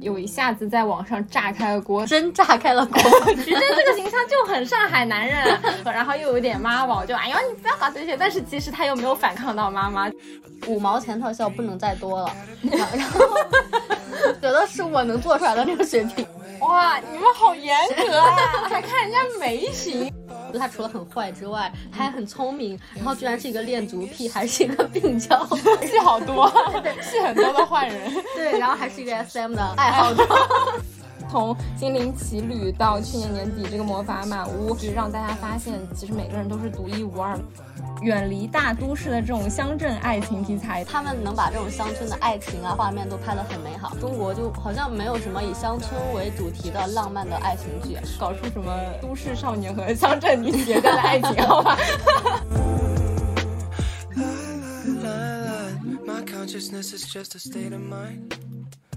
有一下子在网上炸开了锅，真炸开了锅。徐峥这个形象就很上海男人，然后又有点妈宝，就哎呦你不要搞这些，但是其实他又没有反抗到妈妈。五毛钱特效不能再多了，然后觉得是我能做出来的那个水平。哇，你们好严格啊，还看人家眉形。他除了很坏之外，他还很聪明，然后居然是一个恋足癖，还是一个病娇，戏好多，戏很多的坏人。对，然后还是一个 SM 的爱好者。从《精灵奇旅》到去年年底这个《魔法满屋》，就让大家发现，其实每个人都是独一无二。远离大都市的这种乡镇爱情题材，他们能把这种乡村的爱情啊画面都拍得很美好。中国就好像没有什么以乡村为主题的浪漫的爱情剧，搞出什么都市少年和乡镇女学家的爱情，好吧？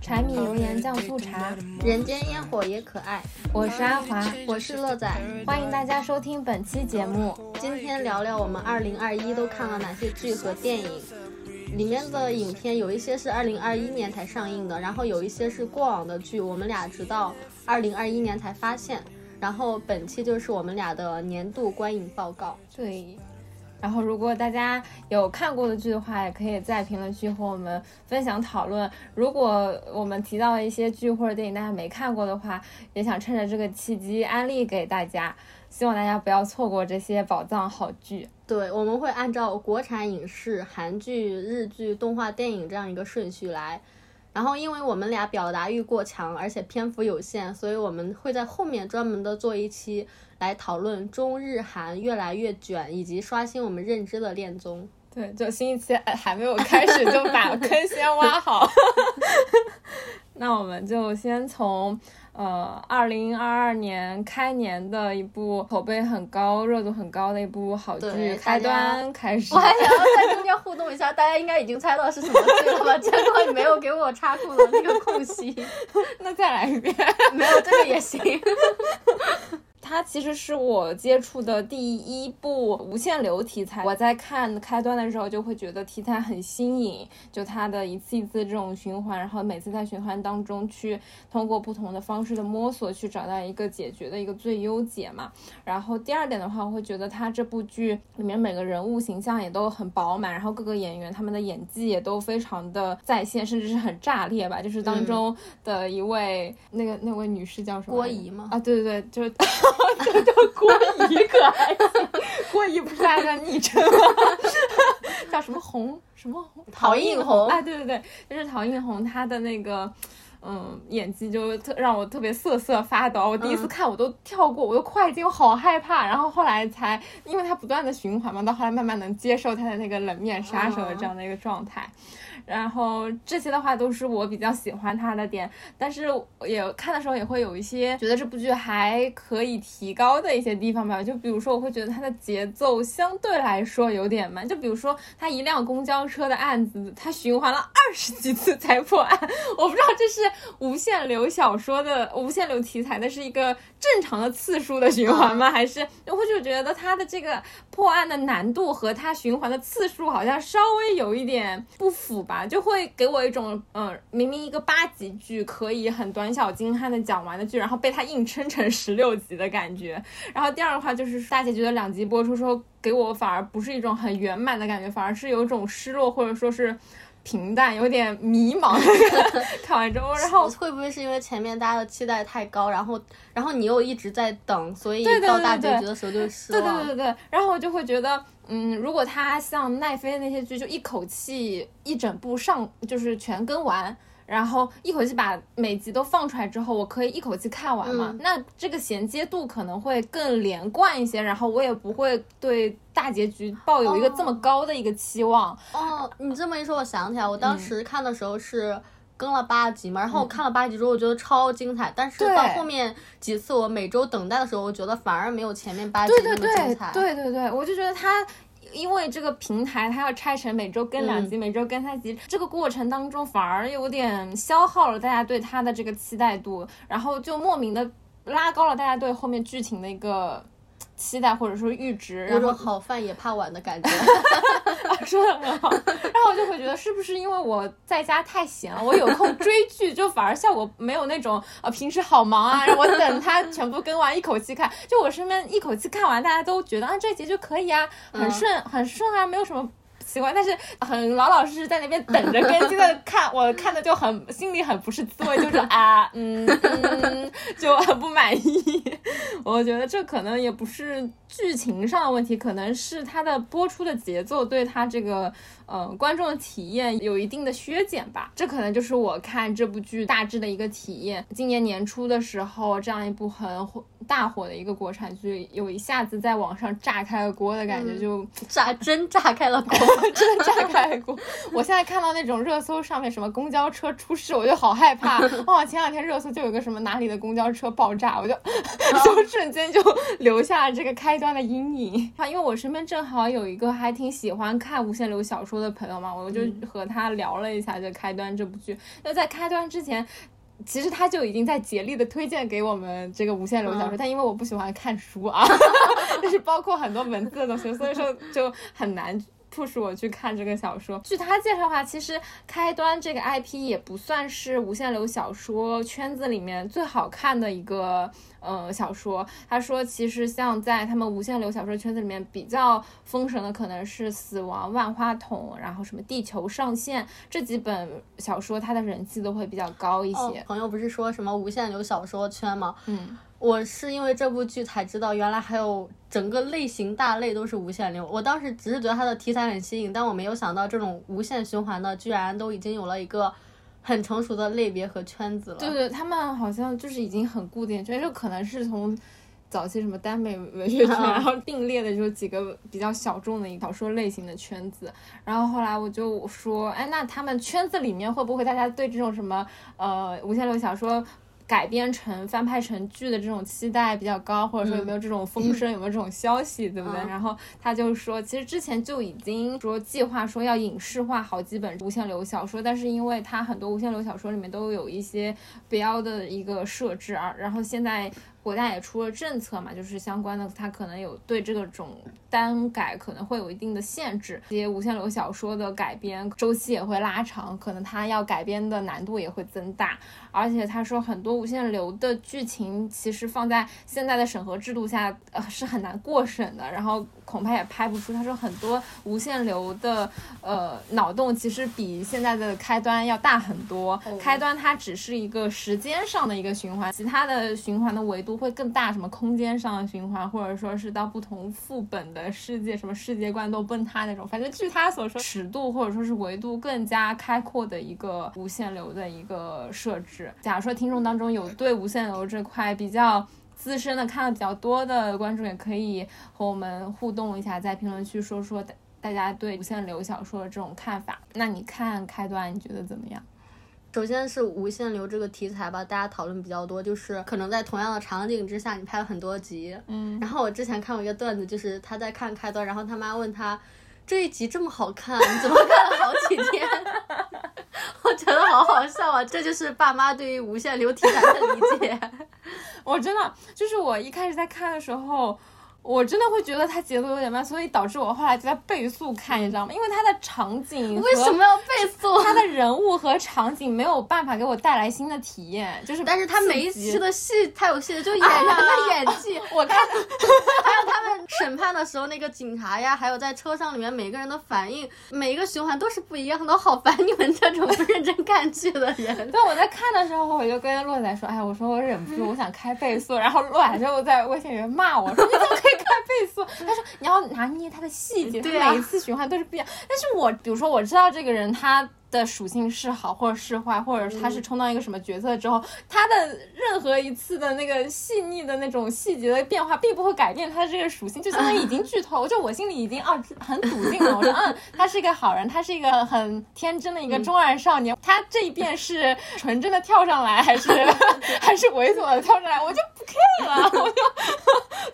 柴米油盐酱醋茶，人间烟火也可爱。我是阿华，我是乐仔，欢迎大家收听本期节目。今天聊聊我们二零二一都看了哪些剧和电影。里面的影片有一些是二零二一年才上映的，然后有一些是过往的剧，我们俩直到二零二一年才发现。然后本期就是我们俩的年度观影报告。对。然后，如果大家有看过的剧的话，也可以在评论区和我们分享讨论。如果我们提到的一些剧或者电影大家没看过的话，也想趁着这个契机安利给大家。希望大家不要错过这些宝藏好剧。对，我们会按照国产影视、韩剧、日剧、动画电影这样一个顺序来。然后，因为我们俩表达欲过强，而且篇幅有限，所以我们会在后面专门的做一期来讨论中日韩越来越卷，以及刷新我们认知的恋综。对，就新一期还没有开始就把坑先挖好。那我们就先从。呃，二零二二年开年的一部口碑很高、热度很高的一部好剧《开端》开始。我还想要在中间互动一下，大家应该已经猜到是什么剧了吧？结果你没有给我插空的那个空隙，那再来一遍，没有这个也行。它其实是我接触的第一部无限流题材。我在看开端的时候，就会觉得题材很新颖，就它的一次一次这种循环，然后每次在循环当中去通过不同的方式的摸索，去找到一个解决的一个最优解嘛。然后第二点的话，我会觉得它这部剧里面每个人物形象也都很饱满，然后各个演员他们的演技也都非常的在线，甚至是很炸裂吧。就是当中的一位那个那位女士叫什么？郭姨吗？啊，对对对，就是。这叫郭姨可还行？郭姨不是爱的昵称吗？叫什么红？什么红？陶映红？哎，对对对，就是陶映红，她的那个嗯演技就特让我特别瑟瑟发抖。我第一次看我都跳过，我都快进，我好害怕。然后后来才，因为他不断的循环嘛，到后来慢慢能接受他的那个冷面杀手的这样的一个状态。然后这些的话都是我比较喜欢他的点，但是也看的时候也会有一些觉得这部剧还可以提高的一些地方吧。就比如说，我会觉得它的节奏相对来说有点慢。就比如说，他一辆公交车的案子，他循环了二十几次才破案。我不知道这是无限流小说的无限流题材的是一个正常的次数的循环吗？还是我会就觉得它的这个破案的难度和它循环的次数好像稍微有一点不符吧？啊，就会给我一种，嗯，明明一个八集剧可以很短小精悍的讲完的剧，然后被它硬撑成十六集的感觉。然后第二的话就是大结局的两集播出之后，给我反而不是一种很圆满的感觉，反而是有一种失落或者说是平淡，有点迷茫。看完之后，然后会不会是因为前面大家的期待太高，然后然后你又一直在等，所以到大结局的时候就失望。对对对对，然后我就会觉得。嗯，如果他像奈飞那些剧，就一口气一整部上，就是全跟完，然后一口气把每集都放出来之后，我可以一口气看完嘛？那这个衔接度可能会更连贯一些，然后我也不会对大结局抱有一个这么高的一个期望。哦，你这么一说，我想起来，我当时看的时候是。更了八集嘛，然后我看了八集之后，我觉得超精彩。但是到后面几次我每周等待的时候，我觉得反而没有前面八集那么精彩。对对对，我就觉得它因为这个平台它要拆成每周更两集，每周更三集，这个过程当中反而有点消耗了大家对它的这个期待度，然后就莫名的拉高了大家对后面剧情的一个期待或者说阈值，有然后种好饭也怕晚的感觉。说的很好，然后我就会觉得是不是因为我在家太闲了，我有空追剧，就反而效果没有那种呃平时好忙啊，让我等它全部更完一口气看，就我身边一口气看完，大家都觉得啊这集就可以啊，很顺很顺啊，没有什么。习惯，但是很老老实实在那边等着更新的看，我看的就很心里很不是滋味，就是啊，嗯嗯，就很不满意。我觉得这可能也不是剧情上的问题，可能是它的播出的节奏对它这个呃观众的体验有一定的削减吧。这可能就是我看这部剧大致的一个体验。今年年初的时候，这样一部很火大火的一个国产剧，有一下子在网上炸开了锅的感觉，就炸真炸开了锅。真的炸开了锅！我现在看到那种热搜上面什么公交车出事，我就好害怕。哇，前两天热搜就有个什么哪里的公交车爆炸，我就 就瞬间就留下了这个开阴影。啊，因为我身边正好有一个还挺喜欢看无限流小说的朋友嘛，我就和他聊了一下这开端这部剧。那在开端之前。其实他就已经在竭力的推荐给我们这个无限流小说，但因为我不喜欢看书啊，就是包括很多文字的东西，所以说就很难。促使我去看这个小说。据他介绍的话，其实开端这个 IP 也不算是无限流小说圈子里面最好看的一个呃小说。他说，其实像在他们无限流小说圈子里面比较封神的，可能是《死亡万花筒》，然后什么《地球上线》这几本小说，它的人气都会比较高一些。朋友不是说什么无限流小说圈吗？嗯。我是因为这部剧才知道，原来还有整个类型大类都是无限流。我当时只是觉得它的题材很新颖，但我没有想到这种无限循环的，居然都已经有了一个很成熟的类别和圈子了。对对，他们好像就是已经很固定，就可能是从早期什么耽美文学圈，然后并列的就几个比较小众的小说类型的圈子。然后后来我就说，哎，那他们圈子里面会不会大家对这种什么呃无限流小说？改编成翻拍成剧的这种期待比较高，或者说有没有这种风声，有没有这种消息，对不对？然后他就说，其实之前就已经说计划说要影视化好几本无限流小说，但是因为他很多无限流小说里面都有一些标的一个设置啊，然后现在。国家也出了政策嘛，就是相关的，它可能有对这个种单改可能会有一定的限制。这些无限流小说的改编周期也会拉长，可能它要改编的难度也会增大。而且他说，很多无限流的剧情其实放在现在的审核制度下，呃，是很难过审的。然后。恐怕也拍不出。他说很多无限流的呃脑洞其实比现在的开端要大很多。开端它只是一个时间上的一个循环，其他的循环的维度会更大，什么空间上的循环，或者说是到不同副本的世界，什么世界观都崩塌那种。反正据他所说，尺度或者说是维度更加开阔的一个无限流的一个设置。假如说听众当中有对无限流这块比较。资深的看的比较多的观众也可以和我们互动一下，在评论区说说大大家对无限流小说的这种看法。那你看开端，你觉得怎么样？首先是无限流这个题材吧，大家讨论比较多，就是可能在同样的场景之下，你拍了很多集。嗯。然后我之前看过一个段子，就是他在看开端，然后他妈问他这一集这么好看，你怎么看了好几天？我觉得好好笑啊！这就是爸妈对于无限流题材的理解。我真的就是我一开始在看的时候。我真的会觉得它节奏有点慢，所以导致我后来就在倍速看，你知道吗？因为它的场景为什么要倍速？它的人物和场景没有办法给我带来新的体验，就是但是它每一期的戏太有戏了，就 演员的演技，我看，还有他们审判的时候那个警察呀，还有在车上里面每个人的反应，每一个循环都是不一样的，好烦你们这种不认真看剧的人。对，我在看的时候我就跟洛仔说，哎，我说我忍不住，我想开倍速，然后洛仔就在微信里面骂我说，你怎么可以？开倍速，他说你要拿捏他的细节，他每一次循环都是不一样。但是我比如说我知道这个人他。的属性是好或者是坏，或者他是充当一个什么角色之后，他的任何一次的那个细腻的那种细节的变化，并不会改变他的这个属性，就相当于已经剧透。就我心里已经啊很笃定了，我说嗯，他是一个好人，他是一个很天真的一个中二少年。他这一遍是纯真的跳上来，还是 还是猥琐的跳上来，我就不 care 了，我就，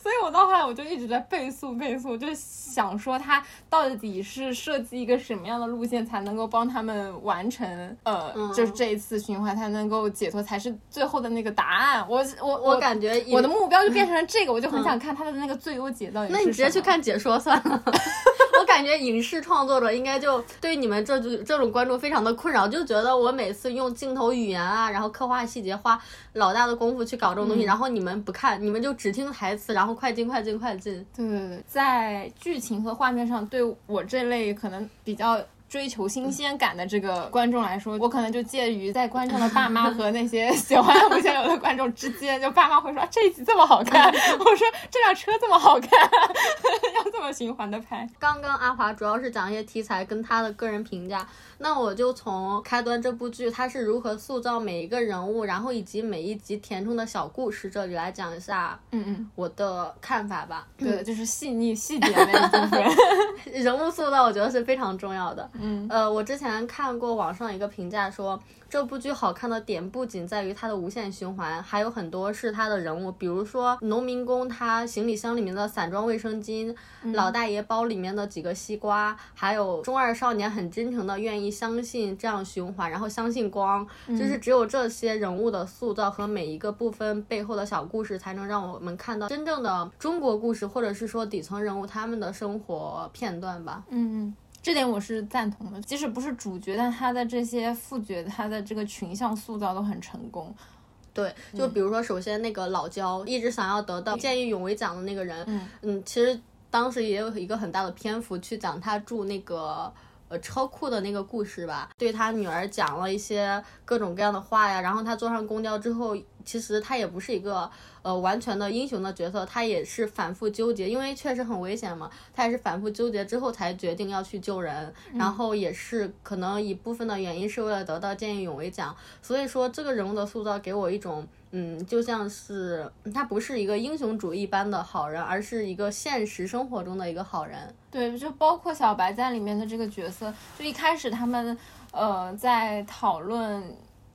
所以我到后来我就一直在倍速倍速，就想说他到底是设计一个什么样的路线才能够帮他们完成，呃，就是这一次循环才能够解脱，才是最后的那个答案。我我我感觉我的目标就变成了这个，我就很想看他的那个最优解到底。那你直接去看解说算了。我感觉影视创作者应该就对你们这就这种观众非常的困扰，就觉得我每次用镜头语言啊，然后刻画细节，花老大的功夫去搞这种东西，然后你们不看，你们就只听台词，然后快进快进快进。对对对，在剧情和画面上，对我这类可能比较。追求新鲜感的这个观众来说，我可能就介于在观众的爸妈和那些 喜欢无限流的观众之间。就爸妈会说这一集这么好看，我说这辆车这么好看，要这么循环的拍。刚刚阿华主要是讲一些题材跟他的个人评价。那我就从开端这部剧它是如何塑造每一个人物，然后以及每一集填充的小故事这里来讲一下，嗯嗯，我的看法吧。对，就是细腻细节那一部分，人物塑造我觉得是非常重要的。嗯，呃，我之前看过网上一个评价说。这部剧好看的点不仅在于它的无限循环，还有很多是它的人物，比如说农民工他行李箱里面的散装卫生巾，老大爷包里面的几个西瓜，还有中二少年很真诚的愿意相信这样循环，然后相信光，就是只有这些人物的塑造和每一个部分背后的小故事，才能让我们看到真正的中国故事，或者是说底层人物他们的生活片段吧。嗯嗯。这点我是赞同的，即使不是主角，但他的这些副角，他的这个群像塑造都很成功。对，就比如说，首先那个老焦一直想要得到见义勇为奖的那个人，嗯，其实当时也有一个很大的篇幅去讲他住那个。呃，超酷的那个故事吧，对他女儿讲了一些各种各样的话呀。然后他坐上公交之后，其实他也不是一个呃完全的英雄的角色，他也是反复纠结，因为确实很危险嘛。他也是反复纠结之后才决定要去救人，然后也是可能一部分的原因是为了得到见义勇为奖。所以说，这个人物的塑造给我一种。嗯，就像是他不是一个英雄主义般的好人，而是一个现实生活中的一个好人。对，就包括小白在里面的这个角色，就一开始他们呃在讨论。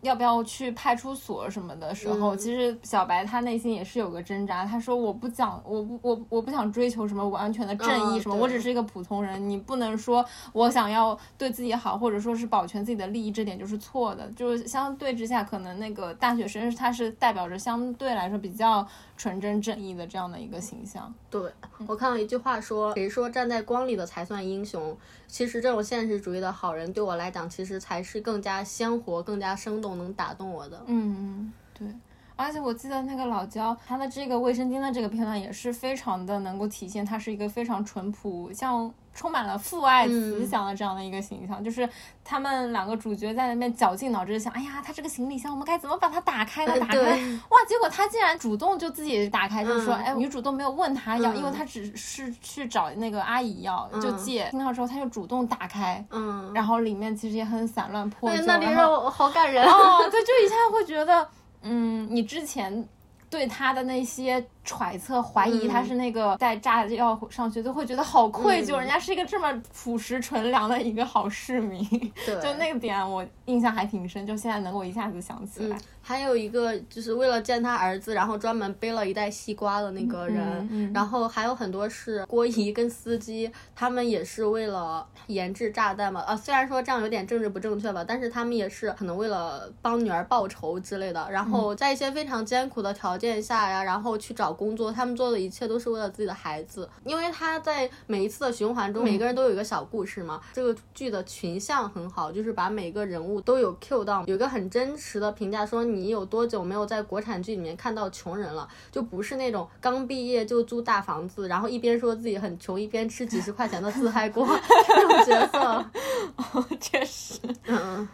要不要去派出所什么的时候，其实小白他内心也是有个挣扎。他说：“我不讲，我不，我我不想追求什么完全的正义什么，我只是一个普通人。你不能说我想要对自己好，或者说是保全自己的利益，这点就是错的。就是相对之下，可能那个大学生他是代表着相对来说比较。”纯真正义的这样的一个形象，对我看到一句话说，谁说站在光里的才算英雄？其实这种现实主义的好人，对我来讲，其实才是更加鲜活、更加生动，能打动我的。嗯嗯，对。而且我记得那个老焦，他的这个卫生巾的这个片段也是非常的能够体现他是一个非常淳朴，像充满了父爱慈祥的这样的一个形象。就是他们两个主角在那边绞尽脑汁想，哎呀，他这个行李箱我们该怎么把它打开呢？打开，哇！结果他竟然主动就自己打开，就是说，哎，女主都没有问他要，因为他只是去找那个阿姨要，就借。听到之后他就主动打开，嗯，然后里面其实也很散乱破旧，那里让我好感人哦。对，就一下会觉得。嗯，你之前对他的那些揣测、怀疑，他是那个带炸药上去，就会觉得好愧疚。人家是一个这么朴实纯良的一个好市民，就那个点我印象还挺深，就现在能够一下子想起来。还有一个就是为了见他儿子，然后专门背了一袋西瓜的那个人，然后还有很多是郭姨跟司机，他们也是为了研制炸弹嘛。呃，虽然说这样有点政治不正确吧，但是他们也是可能为了帮女儿报仇之类的。然后在一些非常艰苦的条件下呀，然后去找工作，他们做的一切都是为了自己的孩子。因为他在每一次的循环中，每个人都有一个小故事嘛。这个剧的群像很好，就是把每个人物都有 Q 到，有一个很真实的评价说。你有多久没有在国产剧里面看到穷人了？就不是那种刚毕业就租大房子，然后一边说自己很穷，一边吃几十块钱的自嗨锅 这种角色。哦确实，嗯。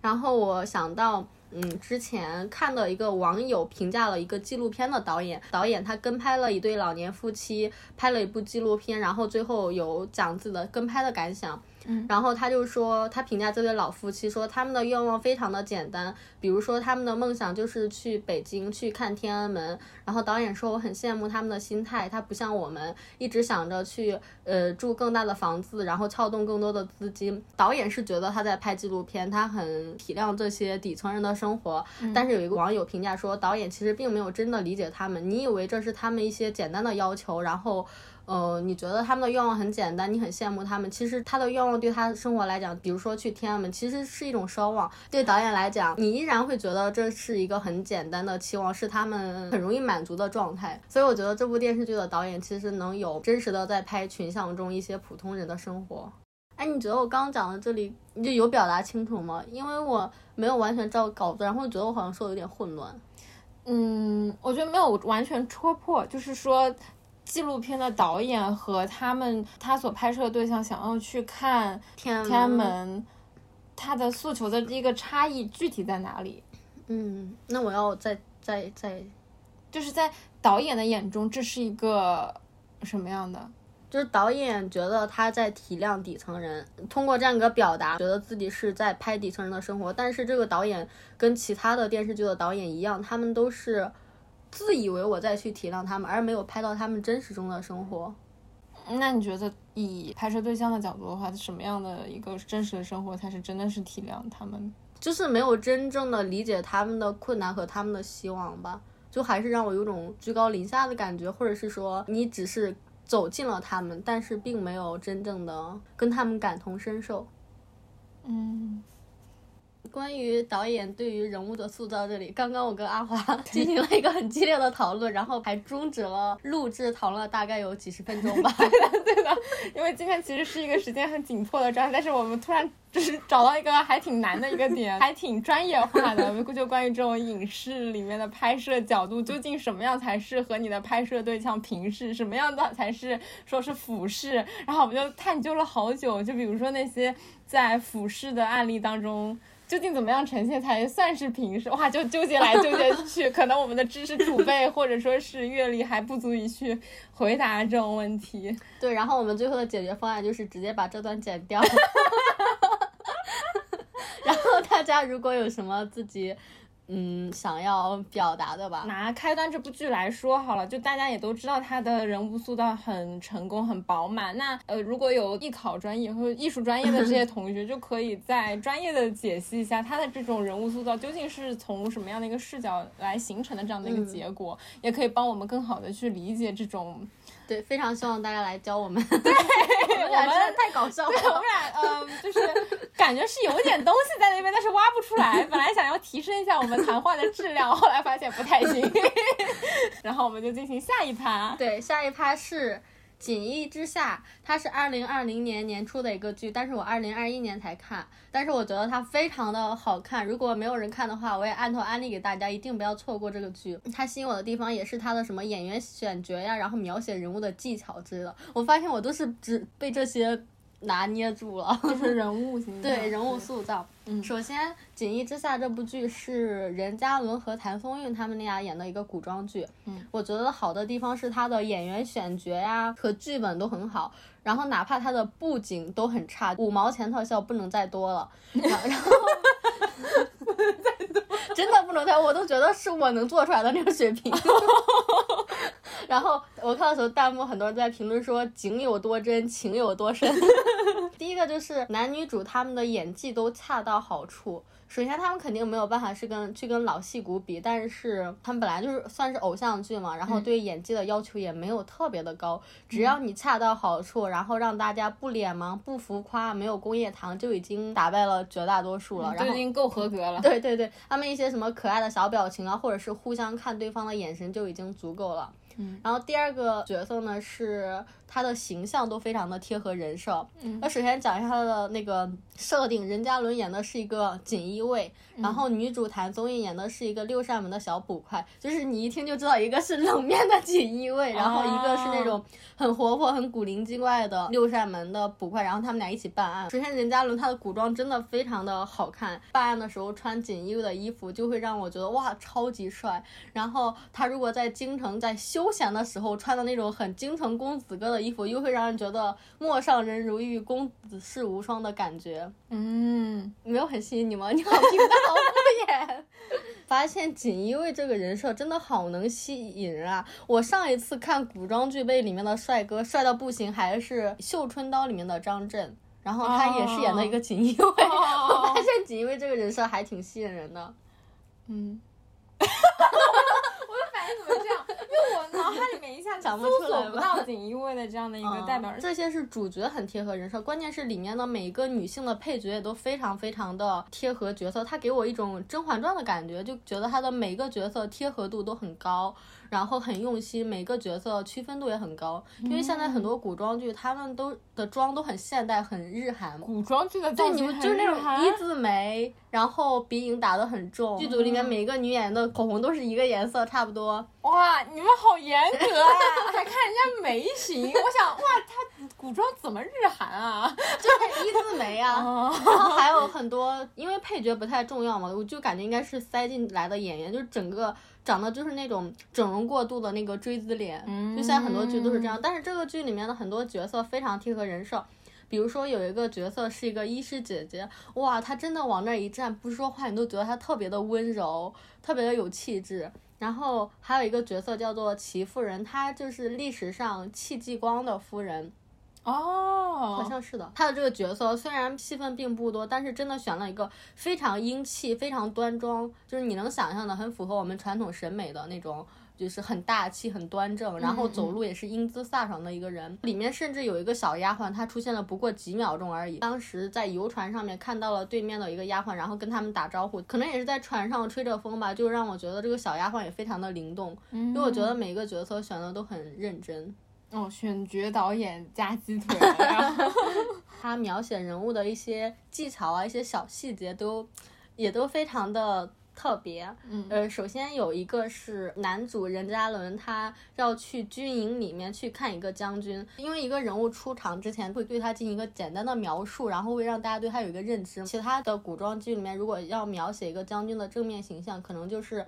然后我想到，嗯，之前看到一个网友评价了一个纪录片的导演，导演他跟拍了一对老年夫妻，拍了一部纪录片，然后最后有讲自己的跟拍的感想。然后他就说，他评价这对老夫妻说，他们的愿望非常的简单，比如说他们的梦想就是去北京去看天安门。然后导演说，我很羡慕他们的心态，他不像我们一直想着去呃住更大的房子，然后撬动更多的资金。导演是觉得他在拍纪录片，他很体谅这些底层人的生活。但是有一个网友评价说，导演其实并没有真的理解他们。你以为这是他们一些简单的要求，然后。呃，你觉得他们的愿望很简单，你很羡慕他们。其实他的愿望对他生活来讲，比如说去天安门，其实是一种奢望。对导演来讲，你依然会觉得这是一个很简单的期望，是他们很容易满足的状态。所以我觉得这部电视剧的导演其实能有真实的在拍群像中一些普通人的生活。哎，你觉得我刚刚讲的这里你就有表达清楚吗？因为我没有完全照稿子，然后觉得我好像说的有点混乱。嗯，我觉得没有完全戳破，就是说。纪录片的导演和他们他所拍摄的对象想要去看天安门，他的诉求的一个差异具体在哪里？嗯，那我要再再再，就是在导演的眼中，这是一个什么样的？就是导演觉得他在体谅底层人，通过这样一个表达，觉得自己是在拍底层人的生活。但是这个导演跟其他的电视剧的导演一样，他们都是。自以为我在去体谅他们，而没有拍到他们真实中的生活。那你觉得以拍摄对象的角度的话，什么样的一个真实的生活才是真的是体谅他们？就是没有真正的理解他们的困难和他们的希望吧？就还是让我有种居高临下的感觉，或者是说你只是走近了他们，但是并没有真正的跟他们感同身受。嗯。关于导演对于人物的塑造，这里刚刚我跟阿华 进行了一个很激烈的讨论，然后还终止了录制，讨论了大概有几十分钟吧。对的，对的，因为今天其实是一个时间很紧迫的状态，但是我们突然就是找到一个还挺难的一个点，还挺专业化的，就关于这种影视里面的拍摄角度，究竟什么样才适合你的拍摄对象平视，什么样的才是说是俯视，然后我们就探究了好久，就比如说那些在俯视的案例当中。究竟怎么样呈现才算是平视？哇，就纠结来纠结去，可能我们的知识储备或者说是阅历还不足以去回答这种问题。对，然后我们最后的解决方案就是直接把这段剪掉。然后大家如果有什么自己。嗯，想要表达的吧。拿开端这部剧来说好了，就大家也都知道他的人物塑造很成功、很饱满。那呃，如果有艺考专业或者艺术专业的这些同学，就可以在专业的解析一下他的这种人物塑造究竟是从什么样的一个视角来形成的这样的一个结果，也可以帮我们更好的去理解这种。对，非常希望大家来教我们。对，我们太搞笑了。对，我们俩嗯，就是感觉是有点东西在那边，但是挖不出来。本来想要提升一下我们谈话的质量，后来发现不太行。然后我们就进行下一趴。对，下一趴是。锦衣之下，它是二零二零年年初的一个剧，但是我二零二一年才看，但是我觉得它非常的好看。如果没有人看的话，我也按头安利给大家，一定不要错过这个剧。它吸引我的地方也是它的什么演员选角呀，然后描写人物的技巧之类的。我发现我都是只被这些。拿捏住了，就是人物形象，对人物塑造。嗯，首先《锦衣之下》这部剧是任嘉伦和谭松韵他们俩演的一个古装剧。嗯，我觉得好的地方是他的演员选角呀和剧本都很好，然后哪怕他的布景都很差，五毛钱特效不能再多了。然后，真的不能再，我都觉得是我能做出来的那个水平。然后我看到时候，弹幕很多人在评论说景有多真，情有多深。第一个就是男女主他们的演技都恰到好处。首先，他们肯定没有办法是跟去跟老戏骨比，但是他们本来就是算是偶像剧嘛，然后对演技的要求也没有特别的高。只要你恰到好处，然后让大家不脸盲、不浮夸、没有工业糖，就已经打败了绝大多数了。然后已经够合格了。对对对，他们一些什么可爱的小表情啊，或者是互相看对方的眼神就已经足够了。嗯，然后第二个角色呢是他的形象都非常的贴合人设。嗯，那首先讲一下他的那个设定，任嘉伦演的是一个锦衣卫，然后女主谭松韵演的是一个六扇门的小捕快，就是你一听就知道一个是冷面的锦衣卫，然后一个是那种很活泼、很古灵精怪的六扇门的捕快，然后他们俩一起办案。首先，任嘉伦他的古装真的非常的好看，办案的时候穿锦衣卫的衣服就会让我觉得哇超级帅。然后他如果在京城在休闲的时候穿的那种很京城公子哥的衣服，又会让人觉得陌上人如玉，公子世无双的感觉。嗯，没有很吸引你吗？你好平淡，好敷衍。发现锦衣卫这个人设真的好能吸引人啊！我上一次看古装剧被里面的帅哥帅到不行，还是《绣春刀》里面的张震，然后他也是演的一个锦衣卫。我 发现锦衣卫这个人设还挺吸引人的。嗯。我的反应怎么这样？我脑海里面一下 想不搜出来吧索不到锦衣卫的这样的一个代表人。这些是主角很贴合人设，关键是里面的每一个女性的配角也都非常非常的贴合角色，她给我一种《甄嬛传》的感觉，就觉得她的每一个角色贴合度都很高，然后很用心，每个角色区分度也很高。因为现在很多古装剧，他们都的妆都很现代，很日韩。古装剧的对，你们就是那种一字眉，然后鼻影打得很重。剧组里面每一个女演员的口红都是一个颜色，差不多。哇，你们好严格啊！还看人家眉形，我想哇，他古装怎么日韩啊？就是一字眉啊，哦然后还有很多，因为配角不太重要嘛，我就感觉应该是塞进来的演员，就是整个长得就是那种整容过度的那个锥子脸，就现在很多剧都是这样。但是这个剧里面的很多角色非常贴合人设。比如说有一个角色是一个医师姐姐，哇，她真的往那儿一站，不说话你都觉得她特别的温柔，特别的有气质。然后还有一个角色叫做齐夫人，她就是历史上戚继光的夫人，哦，好像是的。她的这个角色虽然戏份并不多，但是真的选了一个非常英气、非常端庄，就是你能想象的很符合我们传统审美的那种。就是很大气、很端正，然后走路也是英姿飒爽的一个人。里面甚至有一个小丫鬟，她出现了不过几秒钟而已。当时在游船上面看到了对面的一个丫鬟，然后跟他们打招呼，可能也是在船上吹着风吧，就让我觉得这个小丫鬟也非常的灵动。因为我觉得每个角色选的都很认真。哦，选角导演加鸡腿，然后他描写人物的一些技巧啊，一些小细节都也都非常的特别。嗯呃，首先有一个是男主任嘉伦，他要去军营里面去看一个将军，因为一个人物出场之前会对他进行一个简单的描述，然后会让大家对他有一个认知。其他的古装剧里面，如果要描写一个将军的正面形象，可能就是。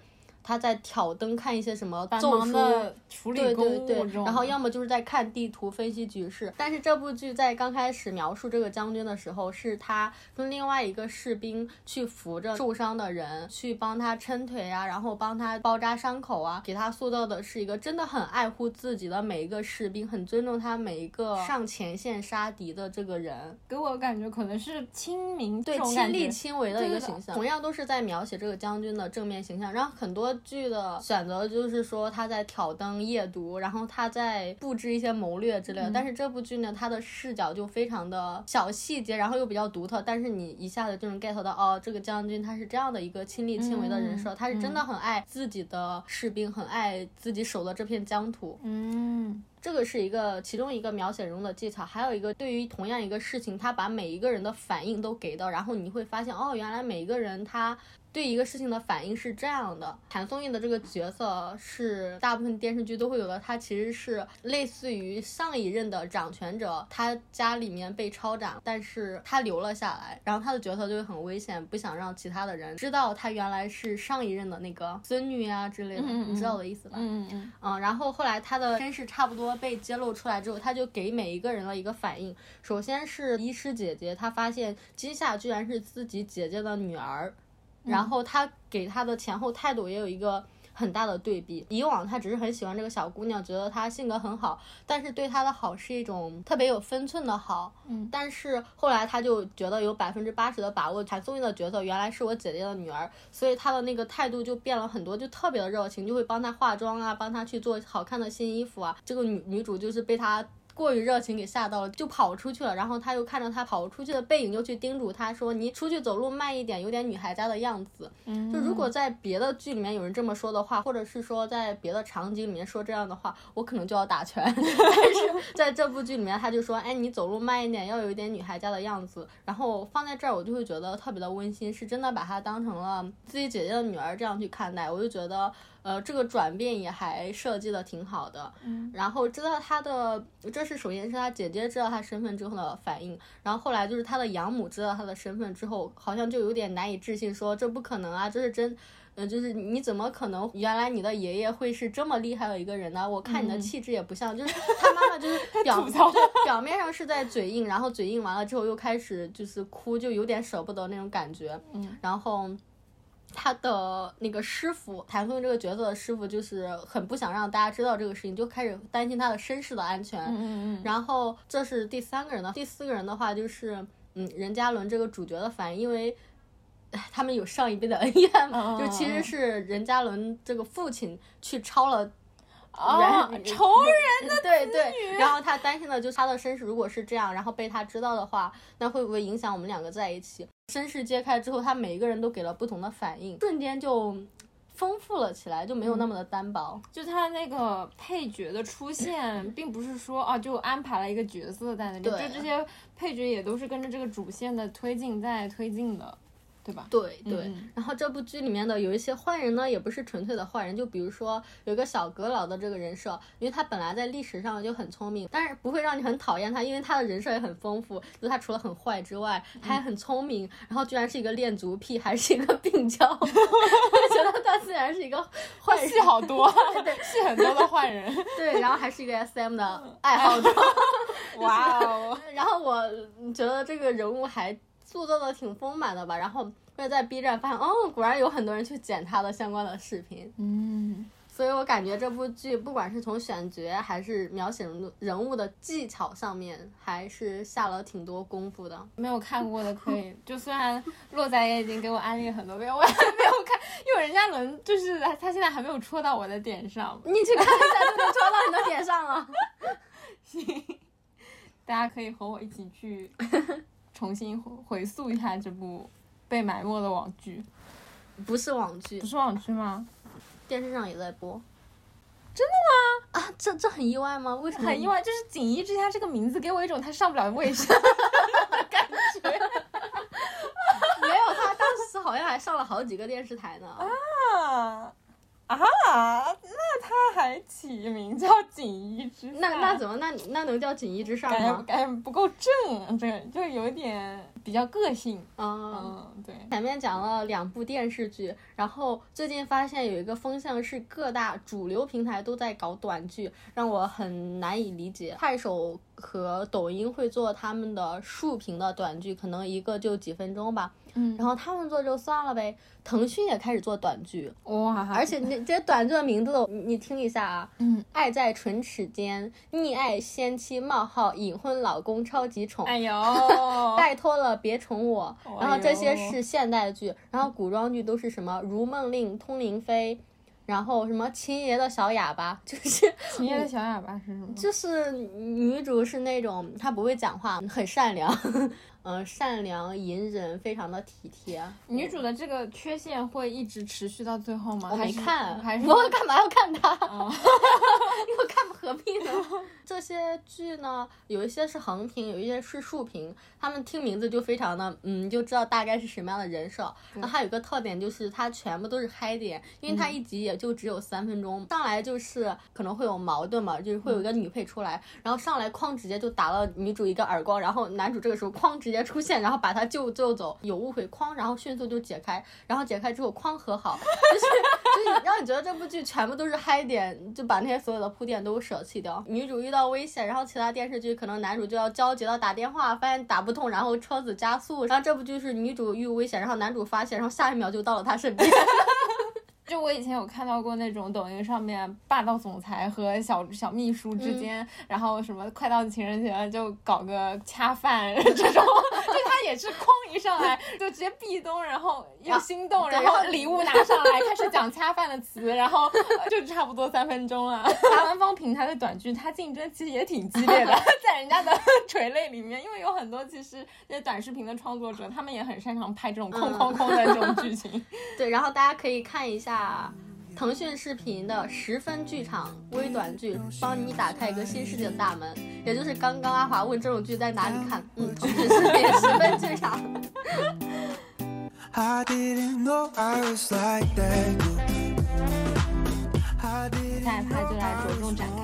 他在挑灯看一些什么繁奏书，忙的处理对公务对对然后要么就是在看地图分析局势。但是这部剧在刚开始描述这个将军的时候，是他跟另外一个士兵去扶着受伤的人，去帮他撑腿啊，然后帮他包扎伤口啊，给他塑造的是一个真的很爱护自己的每一个士兵，很尊重他每一个上前线杀敌的这个人。给我感觉可能是亲民对，亲力亲为的一个形象，同样都是在描写这个将军的正面形象。然后很多剧的选择就是说他在挑灯夜读，然后他在布置一些谋略之类的。但是这部剧呢，它的视角就非常的小细节，然后又比较独特，但是你一下子就能 get 到哦，这个将军他是这样的一个亲力亲为的人设，嗯他是真的很爱自己的士兵，很爱自己守的这片疆土。嗯这个是一个其中一个描写人物的技巧，还有一个对于同样一个事情，他把每一个人的反应都给到，然后你会发现哦，原来每一个人他对一个事情的反应是这样的。谭松韵的这个角色是大部分电视剧都会有的，他其实是类似于上一任的掌权者，他家里面被抄斩，但是他留了下来，然后他的角色就会很危险，不想让其他的人知道他原来是上一任的那个孙女啊之类的，嗯嗯你知道我的意思吧？嗯嗯嗯，然后后来他的身世差不多被揭露出来之后，他就给每一个人了一个反应。首先是医师姐姐，她发现今夏居然是自己姐姐的女儿，然后他给他的前后态度也有一个。很大的对比，以往他只是很喜欢这个小姑娘，觉得她性格很好，但是对她的好是一种特别有分寸的好。嗯，但是后来他就觉得有百分之八十的把握，谭松韵的角色原来是我姐姐的女儿，所以他的那个态度就变了很多，就特别的热情，就会帮她化妆啊，帮她去做好看的新衣服啊。这个女女主就是被他过于热情给吓到了，就跑出去了。然后他又看着他跑出去的背影，就去叮嘱他说：“你出去走路慢一点，有点女孩家的样子。”嗯，就如果在别的剧里面有人这么说的话，或者是说在别的场景里面说这样的话，我可能就要打拳。但是在这部剧里面，他就说：“哎，你走路慢一点，要有一点女孩家的样子。”然后放在这儿，我就会觉得特别的温馨，是真的把她当成了自己姐姐的女儿这样去看待。我就觉得，呃，这个转变也还设计的挺好的。嗯，然后知道他的，这是首先是他姐姐知道他身份之后的反应，然后后来就是他的养母知道他的身份之后，好像就有点难以置信，说这不可能啊，这是真。嗯，就是你怎么可能？原来你的爷爷会是这么厉害的一个人呢？我看你的气质也不像，就是他妈妈就是表表面上是在嘴硬，然后嘴硬完了之后又开始就是哭，就有点舍不得那种感觉。嗯，然后他的那个师傅谭松这个角色的师傅就是很不想让大家知道这个事情，就开始担心他的身世的安全。嗯嗯嗯。然后这是第三个人的，第四个人的话就是嗯任嘉伦这个主角的反应，因为。他们有上一辈的恩怨，就其实是任嘉伦这个父亲去抄了，啊，仇人的 对对，然后他担心的就是他的身世如果是这样，然后被他知道的话，那会不会影响我们两个在一起？身世揭开之后，他每一个人都给了不同的反应，瞬间就丰富了起来，就没有那么的单薄。就他那个配角的出现，并不是说啊，就安排了一个角色在那边，就这些配角也都是跟着这个主线的推进在推进的。对吧？对对，然后这部剧里面的有一些坏人呢，也不是纯粹的坏人，就比如说有个小阁老的这个人设，因为他本来在历史上就很聪明，但是不会让你很讨厌他，因为他的人设也很丰富，就他除了很坏之外，他还很聪明，然后居然是一个恋足癖，还是一个病娇，我觉得他虽然是一个坏戏好多，戏 很多的坏人，对，然后还是一个 SM 的 爱好者，哇哦，然后我觉得这个人物还。塑造的挺丰满的吧，然后会在 B 站发现，哦，果然有很多人去剪他的相关的视频，嗯，所以我感觉这部剧不管是从选角还是描写人物的技巧上面，还是下了挺多功夫的。没有看过的可以，就虽然洛仔也已经给我安利很多遍，我还没有看，因为人家能就是他现在还没有戳到我的点上，你去看一下就能戳到你的点上了。行，大家可以和我一起去。重新回溯一下这部被埋没的网剧，不是网剧，不是网剧吗？电视上也在播，真的吗？啊，这这很意外吗？为什么很意外？就是锦衣之下这个名字给我一种他上不了卫视的 感觉。没有，他当时好像还上了好几个电视台呢。啊。啊，那他还起名叫锦衣之那那怎么那那能叫锦衣之上吗？感觉不够正，这就有点比较个性。嗯，对。前面讲了两部电视剧，然后最近发现有一个风向是各大主流平台都在搞短剧，让我很难以理解。快手和抖音会做他们的竖屏的短剧，可能一个就几分钟吧。嗯，然后他们做就算了呗。腾讯也开始做短剧，哇！而且那这些短剧的名字，你你听一下啊。嗯，爱在唇齿间，溺爱先妻冒号隐婚老公超级宠。哎呦，拜托了别宠我。然后这些是现代剧，然后古装剧都是什么《如梦令》《通灵妃》，然后什么秦爷的小哑巴，就是秦爷的小哑巴是什么？就是女主是那种她不会讲话，很善良。嗯，善良、隐忍，非常的体贴。女主的这个缺陷会一直持续到最后吗？我没看，还是我干嘛要看它？因为看何必呢？这些剧呢，有一些是横屏，有一些是竖屏。他们听名字就非常的，嗯，就知道大概是什么样的人设。那还有个特点就是它全部都是嗨点，因为它一集也就只有三分钟，上来就是可能会有矛盾嘛，就是会有一个女配出来，然后上来哐直接就打了女主一个耳光，然后男主这个时候哐直接。出现，然后把他救救走，有误会，哐，然后迅速就解开，然后解开之后哐和好，就是就是让你觉得这部剧全部都是嗨点，就把那些所有的铺垫都舍弃掉。女主遇到危险，然后其他电视剧可能男主就要焦急到打电话，发现打不通，然后车子加速，然后这部剧是女主遇危险，然后男主发现，然后下一秒就到了他身边。就我以前有看到过那种抖音上面霸道总裁和小小秘书之间，然后什么快到情人节了就搞个恰饭 这种，也是哐一上来 就直接壁咚，然后又心动，对然后礼物拿上来开始讲恰饭的词，然后就差不多三分钟了。官方平台的短剧，它竞争其实也挺激烈的，在人家的垂泪里面，因为有很多其实那些短视频的创作者，他们也很擅长拍这种空空空的这种剧情。对，然后大家可以看一下腾讯视频的十分剧场微短剧，帮你打开一个新世界的大门。也就是刚刚阿华问这种剧在哪里看，嗯，腾讯视频十分剧场。I didn't know I was like that. I didn't 下一趴就来着重展开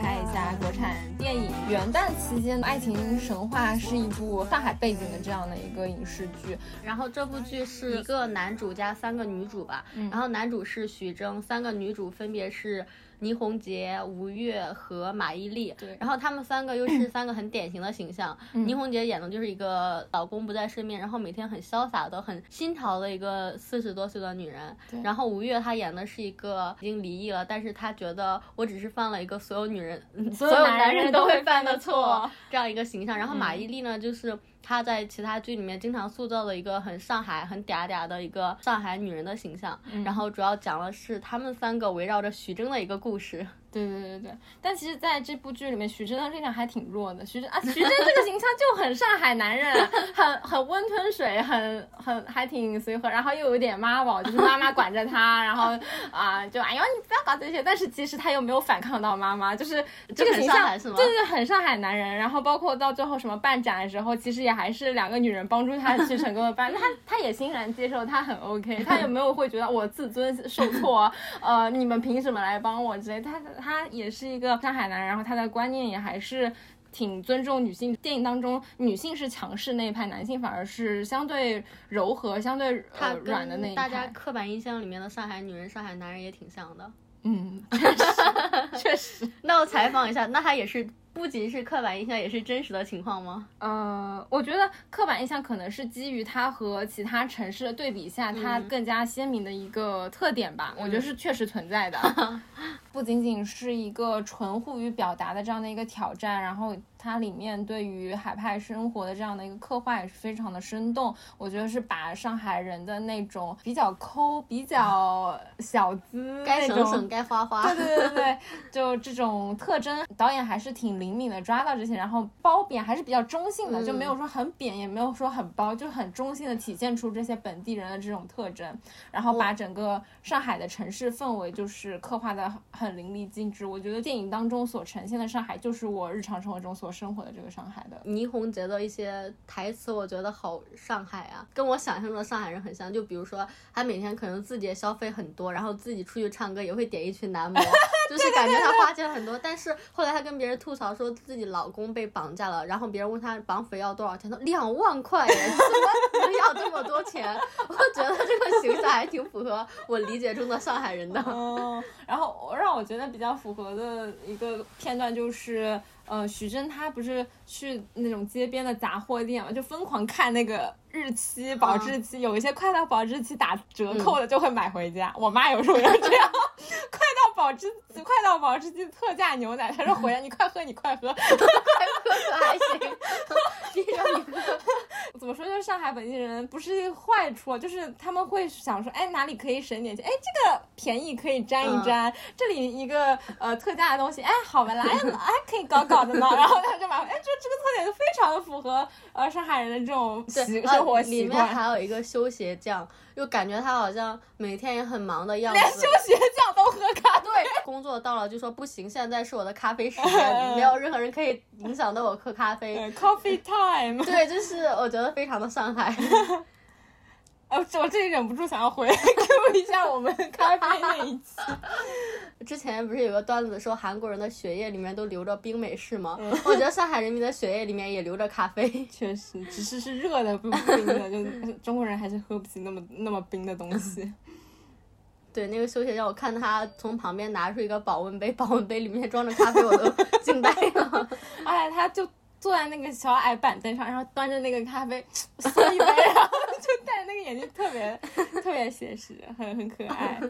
国产电影。元旦期间，《爱情神话》是一部上海背景的这样的一个影视剧。然后这部剧是一个男主加三个女主吧，然后男主是徐峥，三个女主分别是倪虹洁、吴越和马伊琍。对然后他们三个又是三个很典型的形象。倪虹洁演的就是一个老公不在身边，然后每天很潇洒的、很新潮的一个四十多岁的女人。然后吴越她演的是一个已经离异了，但是她觉得我只是犯了一个所有女人、所有有男人都都会犯的错这样一个形象。然后马伊琍呢，就是她在其他剧里面经常塑造的一个很上海、很嗲嗲的一个上海女人的形象。然后主要讲的是他们三个围绕着徐峥的一个故事。对对对对，但其实在这部剧里面，徐峥的力量还挺弱的。徐峥啊，徐峥这个形象就很上海男人，很很温吞水，很很还挺随和，然后又有点妈宝，就是妈妈管着他，然后啊、就哎呦你不要搞这些，但是其实他又没有反抗到妈妈，就是这个形象对对对，很上海男人。然后包括到最后什么办展的时候，其实也还是两个女人帮助他去成功的办，他他也欣然接受，他很 OK，他有没有会觉得我自尊受挫，呃，你们凭什么来帮我之类？他他也是一个上海男人，然后他的观念也还是。挺尊重女性，电影当中女性是强势那一派，男性反而是相对柔和、相对她呃软的那一派大家。刻板印象里面的上海女人、上海男人也挺像的。嗯，确实，确实。那我采访一下，那他也是不仅是刻板印象，也是真实的情况吗？呃，我觉得刻板印象可能是基于它和其他城市的对比下，它更加鲜明的一个特点吧。我觉得是确实存在的，不仅仅是一个纯互于表达的这样的一个挑战，然后它里面对于海派生活的这样的一个刻画也是非常的生动。我觉得是把上海人的那种比较抠、比较 小资该省省，该花花。对对对对，就这种特征，导演还是挺灵敏的抓到这些，然后褒贬还是比较中性的，就没有说很贬，也没有说很褒，就很中性的体现出这些本地人的这种特征，然后把整个上海的城市氛围就是刻画的很淋漓尽致。我觉得电影当中所呈现的上海，就是我日常生活中所生活的这个上海的。倪虹洁的一些台词，我觉得好上海啊，跟我想象中的上海人很像。就比如说，她每天可能自己也消费很多，然后自己出去唱歌也会点一群男模，就是感觉她花钱很多。但是后来她跟别人吐槽说自己老公被绑架了，然后别人问她绑匪要多少钱，她说两万块耶，怎么能要这么多钱？我觉得这个形象还挺符合我理解中的上海人的。哦，然后让我觉得比较符合的一个片段就是，呃，徐峥他不是去那种街边的杂货店嘛，就疯狂看那个日期、保质期，有一些快到保质期打折扣的就会买回家。我妈有时候也这样，快到保质期，快到保质期特价牛奶，她说回来你快喝，你快喝。还行，逼着你喝。怎么说？就是上海本地人不是坏处，就是他们会想说，哎，哪里可以省点钱？哎，这个便宜可以沾一沾，这里一个呃特价的东西，哎，好吧，来，哎，可以搞搞的呢。然后他就买回，哎，这这个特点就非常的符合呃上海人的这种习对生活呃里面。还有一个修鞋匠，又感觉他好像每天也很忙的样子。连修鞋匠都喝咖啡，对，工作到了就说不行，现在是我的咖啡时间，没有任何人可以影响到我喝咖啡。对，coffee time。对，就是我觉得非常的上海。呃，我这里忍不住想要回 Q 一下我们咖啡那一期。之前不是有个段子说韩国人的血液里面都流着冰美式吗？我觉得上海人民的血液里面也流着咖啡。确实，只是是热的，不不冰的，就中国人还是喝不起那么那么冰的东西。对，那个休鞋匠，我看他从旁边拿出一个保温杯，保温杯里面装着咖啡，我都惊呆了。哎，他就坐在那个小矮板凳上，然后端着那个咖啡，喝一杯，然后就戴着那个眼镜，特别特别写实，很很可爱。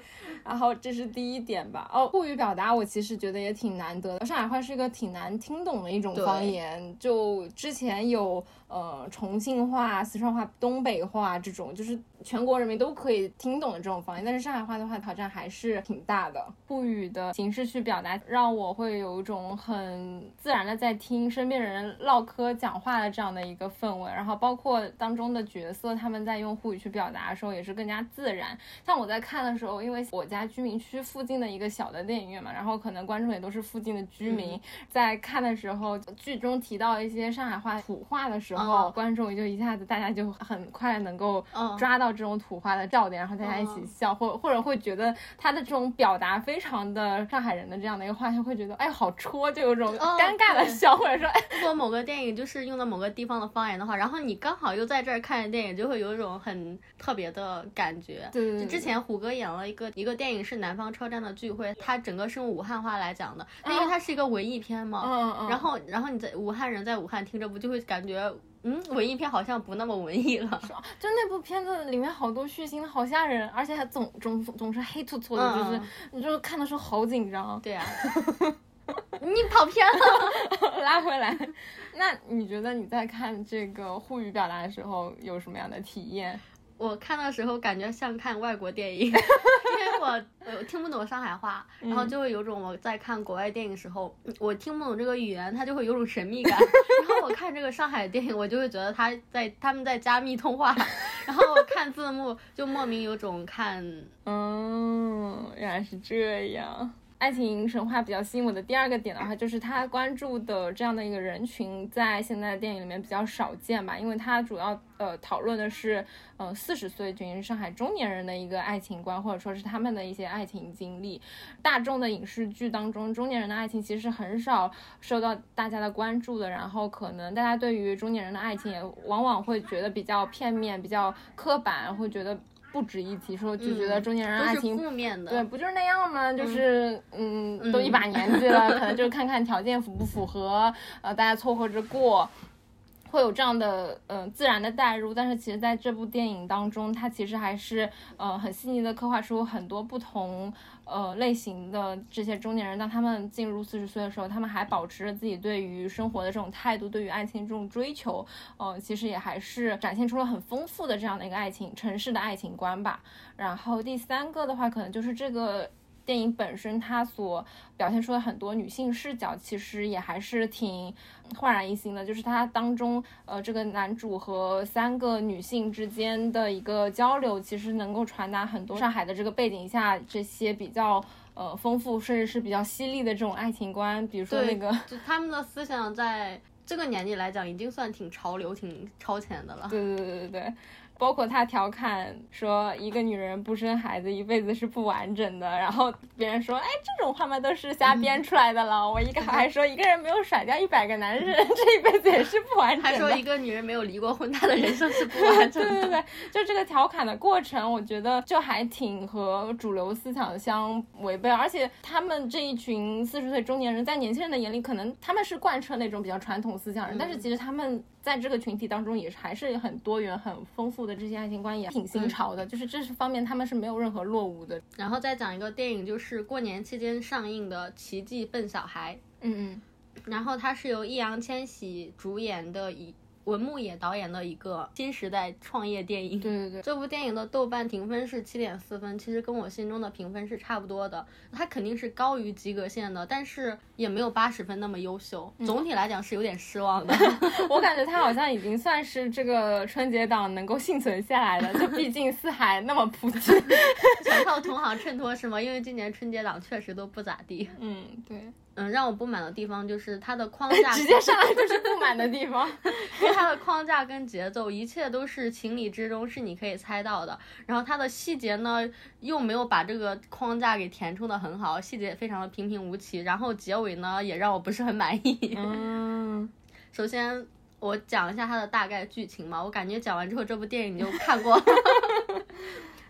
然后这是第一点吧。哦，沪语表达我其实觉得也挺难得的。上海话是一个挺难听懂的一种方言，就之前有呃重庆话、四川话、东北话这种，就是全国人民都可以听懂的这种方言。但是上海话的话，挑战还是挺大的。沪语的形式去表达，让我会有一种很自然的在听身边人唠嗑讲话的这样的一个氛围。然后包括当中的角色，他们在用沪语去表达的时候，也是更加自然。像我在看的时候，因为我家居民区附近的一个小的电影院嘛，然后可能观众也都是附近的居民，在看的时候，剧中提到一些上海话土话的时候，观众就一下子大家就很快能够抓到这种土话的笑点，然后大家一起笑，或或者会觉得他的这种表达非常的上海人的这样的一个话，他会觉得哎好戳，就有种尴尬的笑，或者说哎，如果某个电影就是用的某个地方的方言的话，然后你刚好又在这儿看电影，就会有一种很特别的感觉。对，就之前虎哥演了一个一个电影是南方车站的聚会，他整个是用武汉话来讲的，因为它是一个文艺片嘛。嗯嗯。然后然后你在武汉人在武汉听着不就会感觉，嗯，文艺片好像不那么文艺了。就那部片子里面好多血腥，好吓人，而且还总总总是黑秃秃的，就是你就看的时候好紧张。对啊。你跑偏了，拉回来。那你觉得你在看这个沪语表达的时候有什么样的体验？我看的时候感觉像看外国电影，因为我我听不懂上海话，然后就会有种我在看国外电影时候，我听不懂这个语言，它就会有种神秘感。然后我看这个上海电影，我就会觉得他在他们在加密通话，然后看字幕就莫名有种看，嗯，原来是这样。爱情神话比较吸引我的第二个点的话，就是他关注的这样的一个人群，在现在的电影里面比较少见吧，因为他主要呃讨论的是，呃四十岁，仅是上海中年人的一个爱情观，或者说是他们的一些爱情经历。大众的影视剧当中，中年人的爱情其实很少受到大家的关注的，然后可能大家对于中年人的爱情也往往会觉得比较片面、比较刻板，会觉得。不值一提，说就觉得中年人爱情负面的，对，不就是那样吗？就是嗯，都一把年纪了，可能就看看条件符不符合，呃，大家凑合着过。会有这样的嗯自然的代入，但是其实在这部电影当中，它其实还是呃很细腻的刻画出很多不同呃类型的这些中年人，当他们进入四十岁的时候，他们还保持着自己对于生活的这种态度，对于爱情这种追求，呃，其实也还是展现出了很丰富的这样的一个爱情城市的爱情观吧。然后第三个的话，可能就是这个。电影本身，它所表现出的很多女性视角，其实也还是挺焕然一新的。就是它当中，呃，这个男主和三个女性之间的一个交流，其实能够传达很多上海的这个背景下这些比较呃丰富，甚至是比较犀利的这种爱情观。比如说那个，就他们的思想在这个年纪来讲，已经算挺潮流、挺超前的了。对对对对对。包括他调侃说一个女人不生孩子一辈子是不完整的，然后别人说，哎，这种话嘛都是瞎编出来的了。我一个还说一个人没有甩掉一百个男人，这一辈子也是不完整的。还说一个女人没有离过婚，她的人生是不完整的。对对对，就这个调侃的过程，我觉得就还挺和主流思想相违背。而且他们这一群四十岁中年人在年轻人的眼里，可能他们是贯彻那种比较传统思想人，但是其实他们。在这个群体当中，也是还是很多元、很丰富的这些爱情观，也挺新潮的。就是这是方面，他们是没有任何落伍的。然后再讲一个电影，就是过年期间上映的《奇迹笨小孩》。嗯嗯。然后它是由易烊千玺主演的一。文牧野导演的一个新时代创业电影，对对对，这部电影的豆瓣评分是七点四分，其实跟我心中的评分是差不多的，它肯定是高于及格线的，但是也没有八十分那么优秀，总体来讲是有点失望的。我感觉它好像已经算是这个春节档能够幸存下来的，就毕竟四海那么普及，全靠同行衬托是吗？因为今年春节档确实都不咋地。嗯，对。嗯，让我不满的地方就是它的框 架，直接上来就是不满的地方，因为它的框架跟节奏，一切都是情理之中，是你可以猜到的。然后它的细节呢，又没有把这个框架给填充的很好，细节非常的平平无奇。然后结尾呢，也让我不是很满意。嗯，首先我讲一下它的大概剧情嘛，我感觉讲完之后这部电影你就看过，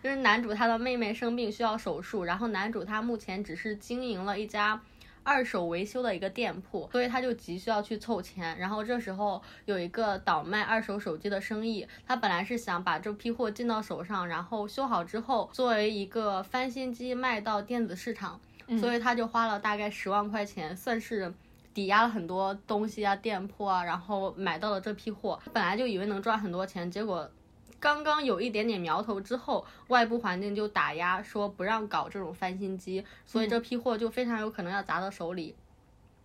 就是男主他的妹妹生病需要手术，然后男主他目前只是经营了一家。二手维修的一个店铺，所以他就急需要去凑钱。然后这时候有一个倒卖二手手机的生意，他本来是想把这批货进到手上，然后修好之后作为一个翻新机卖到电子市场，所以他就花了大概十万块钱，算是。抵押了很多东西啊，店铺啊，然后买到了这批货。本来就以为能赚很多钱，结果刚刚有一点点苗头之后，外部环境就打压，说不让搞这种翻新机，所以这批货就非常有可能要砸到手里。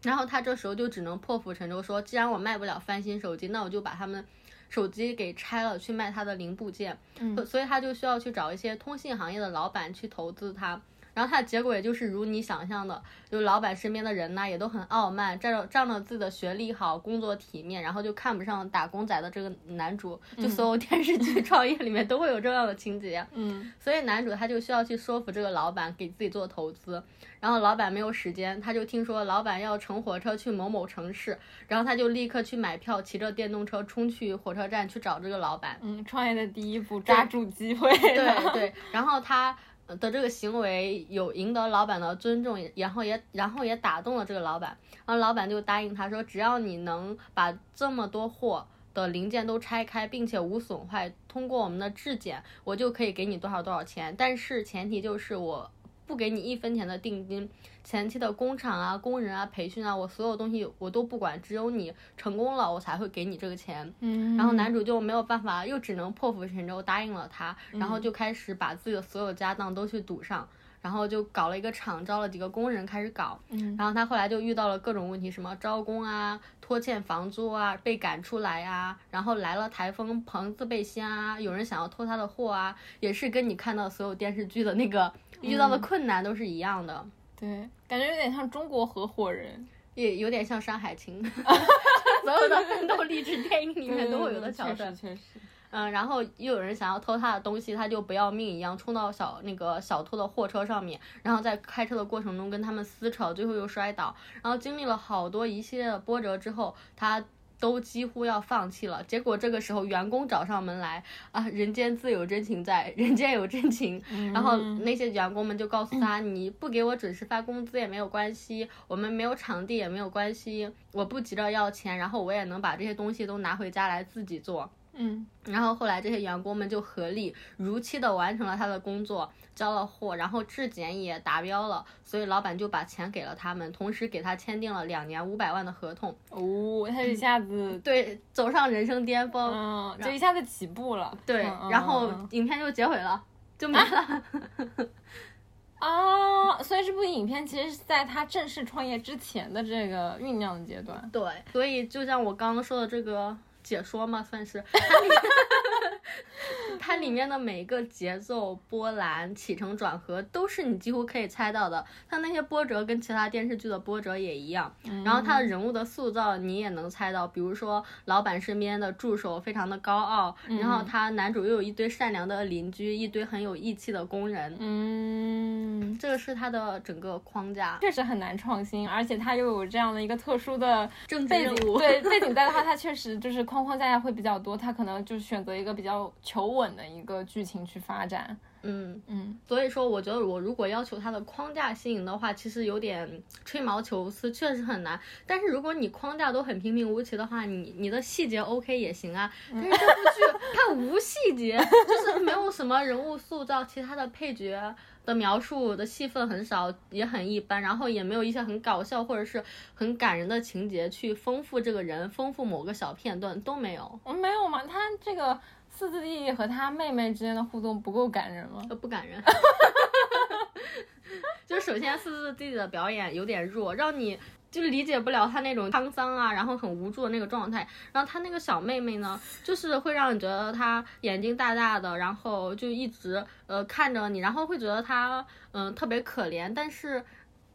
然后他这时候就只能破釜沉舟，说既然我卖不了翻新手机，那我就把他们手机给拆了，去卖他的零部件。嗯，所以他就需要去找一些通信行业的老板去投资他。然后他的结果也就是如你想象的，就老板身边的人呢也都很傲慢，仗着仗着自己的学历好，工作体面，然后就看不上打工仔的这个男主。就所有电视剧创业里面都会有这样的情节。嗯，所以男主他就需要去说服这个老板给自己做投资，然后老板没有时间，他就听说老板要乘火车去某某城市，然后他就立刻去买票，骑着电动车冲去火车站去找这个老板。嗯，创业的第一步，抓住机会。对对，然后他。的这个行为有赢得老板的尊重，然后也然后也打动了这个老板，然后老板就答应他说，只要你能把这么多货的零件都拆开，并且无损坏，通过我们的质检，我就可以给你多少多少钱，但是前提就是我。不给你一分钱的定金，前期的工厂啊、工人啊、培训啊，我所有东西我都不管，只有你成功了，我才会给你这个钱。嗯，然后男主就没有办法，又只能破釜沉舟答应了他，然后就开始把自己的所有家当都去赌上，然后就搞了一个厂，招了几个工人开始搞。嗯，然后他后来就遇到了各种问题，什么招工啊、拖欠房租啊、被赶出来啊，然后来了台风，棚子被掀啊，有人想要偷他的货啊，也是跟你看到所有电视剧的那个。遇到的困难都是一样的，对，感觉有点像中国合伙人，也有点像《山海情》所有的奋斗励志电影里面都会有的桥段。确实，嗯，然后又有人想要偷他的东西，他就不要命一样冲到小那个小偷的货车上面，然后在开车的过程中跟他们撕扯，最后又摔倒，然后经历了好多一系列的波折之后，他。都几乎要放弃了，结果这个时候员工找上门来啊，人间自有真情在，人间有真情。然后那些员工们就告诉他，你不给我准时发工资也没有关系，我们没有场地也没有关系，我不急着要钱，然后我也能把这些东西都拿回家来自己做。嗯，然后后来这些员工们就合力如期的完成了他的工作，交了货，然后质检也达标了，所以老板就把钱给了他们，同时给他签订了两年五百万的合同。哦，他一下子对走上人生巅峰，嗯，就一下子起步了。对，然后影片就结尾了，就没了。啊，所以这部影片其实是在他正式创业之前的这个酝酿的阶段。对，所以就像我刚刚说的这个。解说嘛，算是。它里面的每一个节奏波澜、起承转合，都是你几乎可以猜到的。它那些波折跟其他电视剧的波折也一样。然后它的人物的塑造，你也能猜到。比如说，老板身边的助手非常的高傲，然后他男主又有一堆善良的邻居，一堆很有义气的工人。嗯，这个是他的整个框架，确实很难创新。而且他又有这样的一个特殊的背景，对背景在的话，他确实就是框框架架会比较多。他可能就选择一个比较求稳。的一个剧情去发展，嗯嗯，所以说我觉得我如果要求它的框架新颖的话，其实有点吹毛求疵，确实很难。但是如果你框架都很平平无奇的话，你你的细节 OK 也行啊。但是这部剧它无细节，就是没有什么人物塑造，其他的配角的描述的戏份很少，也很一般，然后也没有一些很搞笑或者是很感人的情节去丰富这个人，丰富某个小片段都没有。没有嘛？他这个。四字弟弟和他妹妹之间的互动不够感人吗？都不感人。就首先四字弟弟的表演有点弱，让你就理解不了他那种沧桑啊，然后很无助的那个状态。然后他那个小妹妹呢，就是会让你觉得她眼睛大大的，然后就一直呃看着你，然后会觉得她嗯特别可怜，但是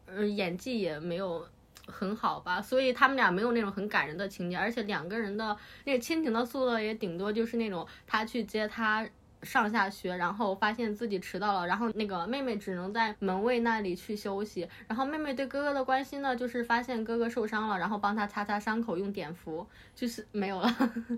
嗯演技也没有。很好吧，所以他们俩没有那种很感人的情节，而且两个人的那个亲情的塑造也顶多就是那种他去接他上下学，然后发现自己迟到了，然后那个妹妹只能在门卫那里去休息，然后妹妹对哥哥的关心呢，就是发现哥哥受伤了，然后帮他擦擦伤口用碘伏，就是没有了。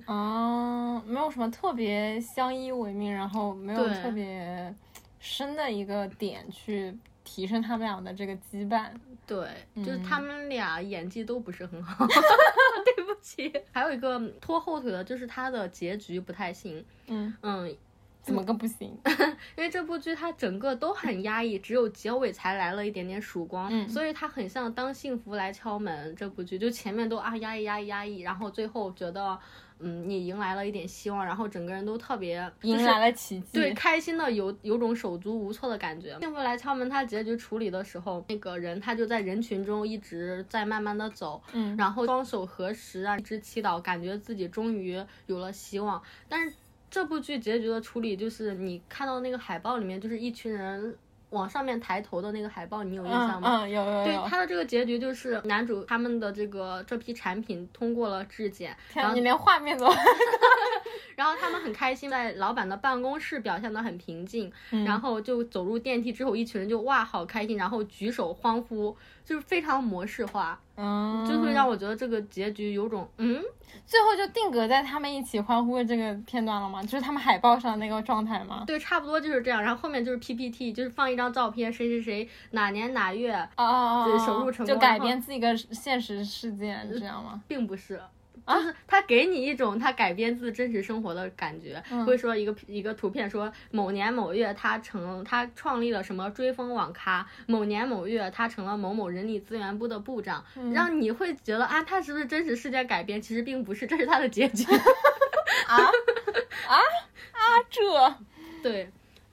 哦，没有什么特别相依为命，然后没有特别深的一个点去。提升他们俩的这个羁绊。对，就是嗯他们俩演技都不是很好，对不起。还有一个拖后腿的，就是他的结局不太行。嗯，嗯，怎么个不行？因为这部剧它整个都很压抑，只有结尾才来了一点点曙光，嗯所以它很像《当幸福来敲门》这部剧，就前面都啊压抑压抑压抑，然后最后觉得嗯你迎来了一点希望，然后整个人都特别迎来了奇迹。对，开心的有有种手足无措的感觉。幸福来敲门，他结局处理的时候，那个人他就在人群中一直在慢慢的走，嗯然后双手合十啊，一直祈祷，感觉自己终于有了希望。但是这部剧结局的处理，就是你看到那个海报里面，就是一群人往上面抬头的那个海报，你有印象吗？嗯嗯，有有对有。他的这个结局就是男主他们的这个这批产品通过了质检，然后你连画面都 然后他们很开心，在老板的办公室表现得很平静，然后就走入电梯之后，一群人就哇好开心，然后举手欢呼，就是非常模式化，嗯，就会让我觉得这个结局有种嗯，最后就定格在他们一起欢呼的这个片段了吗？就是他们海报上那个状态吗？对，差不多就是这样。然后后面就是 PPT，就是放一张照片，谁谁谁哪年哪月，哦哦哦，对手术成就改功然后编自己个现实事件，这样吗？并不是。就是他给你一种他改编自真实生活的感觉，会说一个一个图片说某年某月他成他创立了什么追风网咖，某年某月他成了某某人力资源部的部长，让你会觉得啊，他是不是真实事件改编？其实并不是，这是他的结局。啊啊啊！这 对，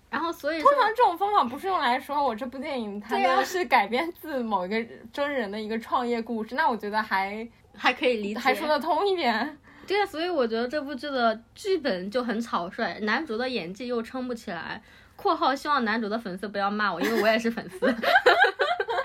然后所以通常这种方法不是用来说我这部电影它是改编自某一个真人的一个创业故事，那我觉得还还可以理解，还说得通一点。对啊，所以我觉得这部剧的剧本就很草率，男主的演技又撑不起来。（括号希望男主的粉丝不要骂我，因为我也是粉丝。）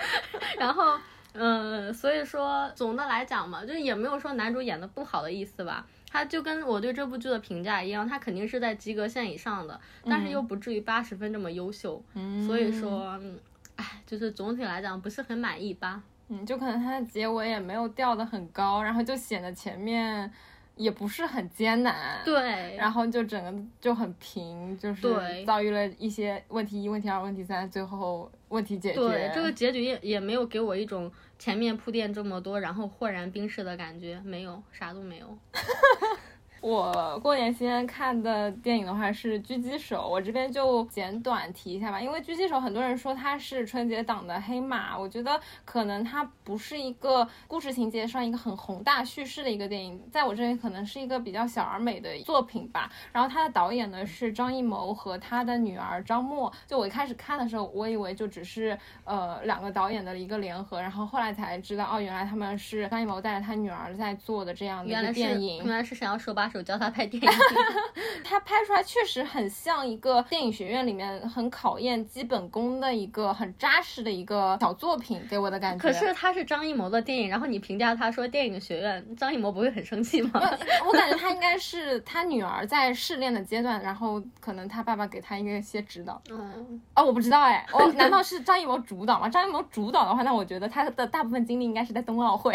然后，嗯，所以说总的来讲嘛，就是也没有说男主演的不好的意思吧。他就跟我对这部剧的评价一样，他肯定是在及格线以上的，但是又不至于八十分这么优秀。嗯所以说，嗯哎，就是总体来讲不是很满意吧。嗯，就可能它的结尾也没有掉的很高，然后就显得前面也不是很艰难。。对，然后就整个就很平，就是对遭遇了一些问题一、问题二、问题三，最后问题解决。对，这个结局也也没有给我一种前面铺垫这么多，然后豁然冰释的感觉，没有，啥都没有。我过年期间看的电影的话是《狙击手》，我这边就简短提一下吧。因为《狙击手》很多人说它是春节档的黑马，我觉得可能它不是一个故事情节上一个很宏大叙事的一个电影，在我这里可能是一个比较小而美的作品吧。然后它的导演呢是张艺谋和他的女儿张默。就我一开始看的时候，我以为就只是呃两个导演的一个联合，然后后来才知道哦，原来他们是张艺谋带着他女儿在做的这样的一个电影。原来是想要说把手教他拍电影。他拍出来确实很像一个电影学院里面很考验基本功的一个很扎实的一个小作品，给我的感觉。可是他是张艺谋的电影，然后你评价他说电影学院，张艺谋不会很生气吗？我感觉他应该是他女儿在试炼的阶段，然后可能他爸爸给他一些指导。嗯，哦，我不知道哎，我 难道是张艺谋主导吗？张艺谋主导的话，那我觉得他的大部分精力应该是在冬奥会。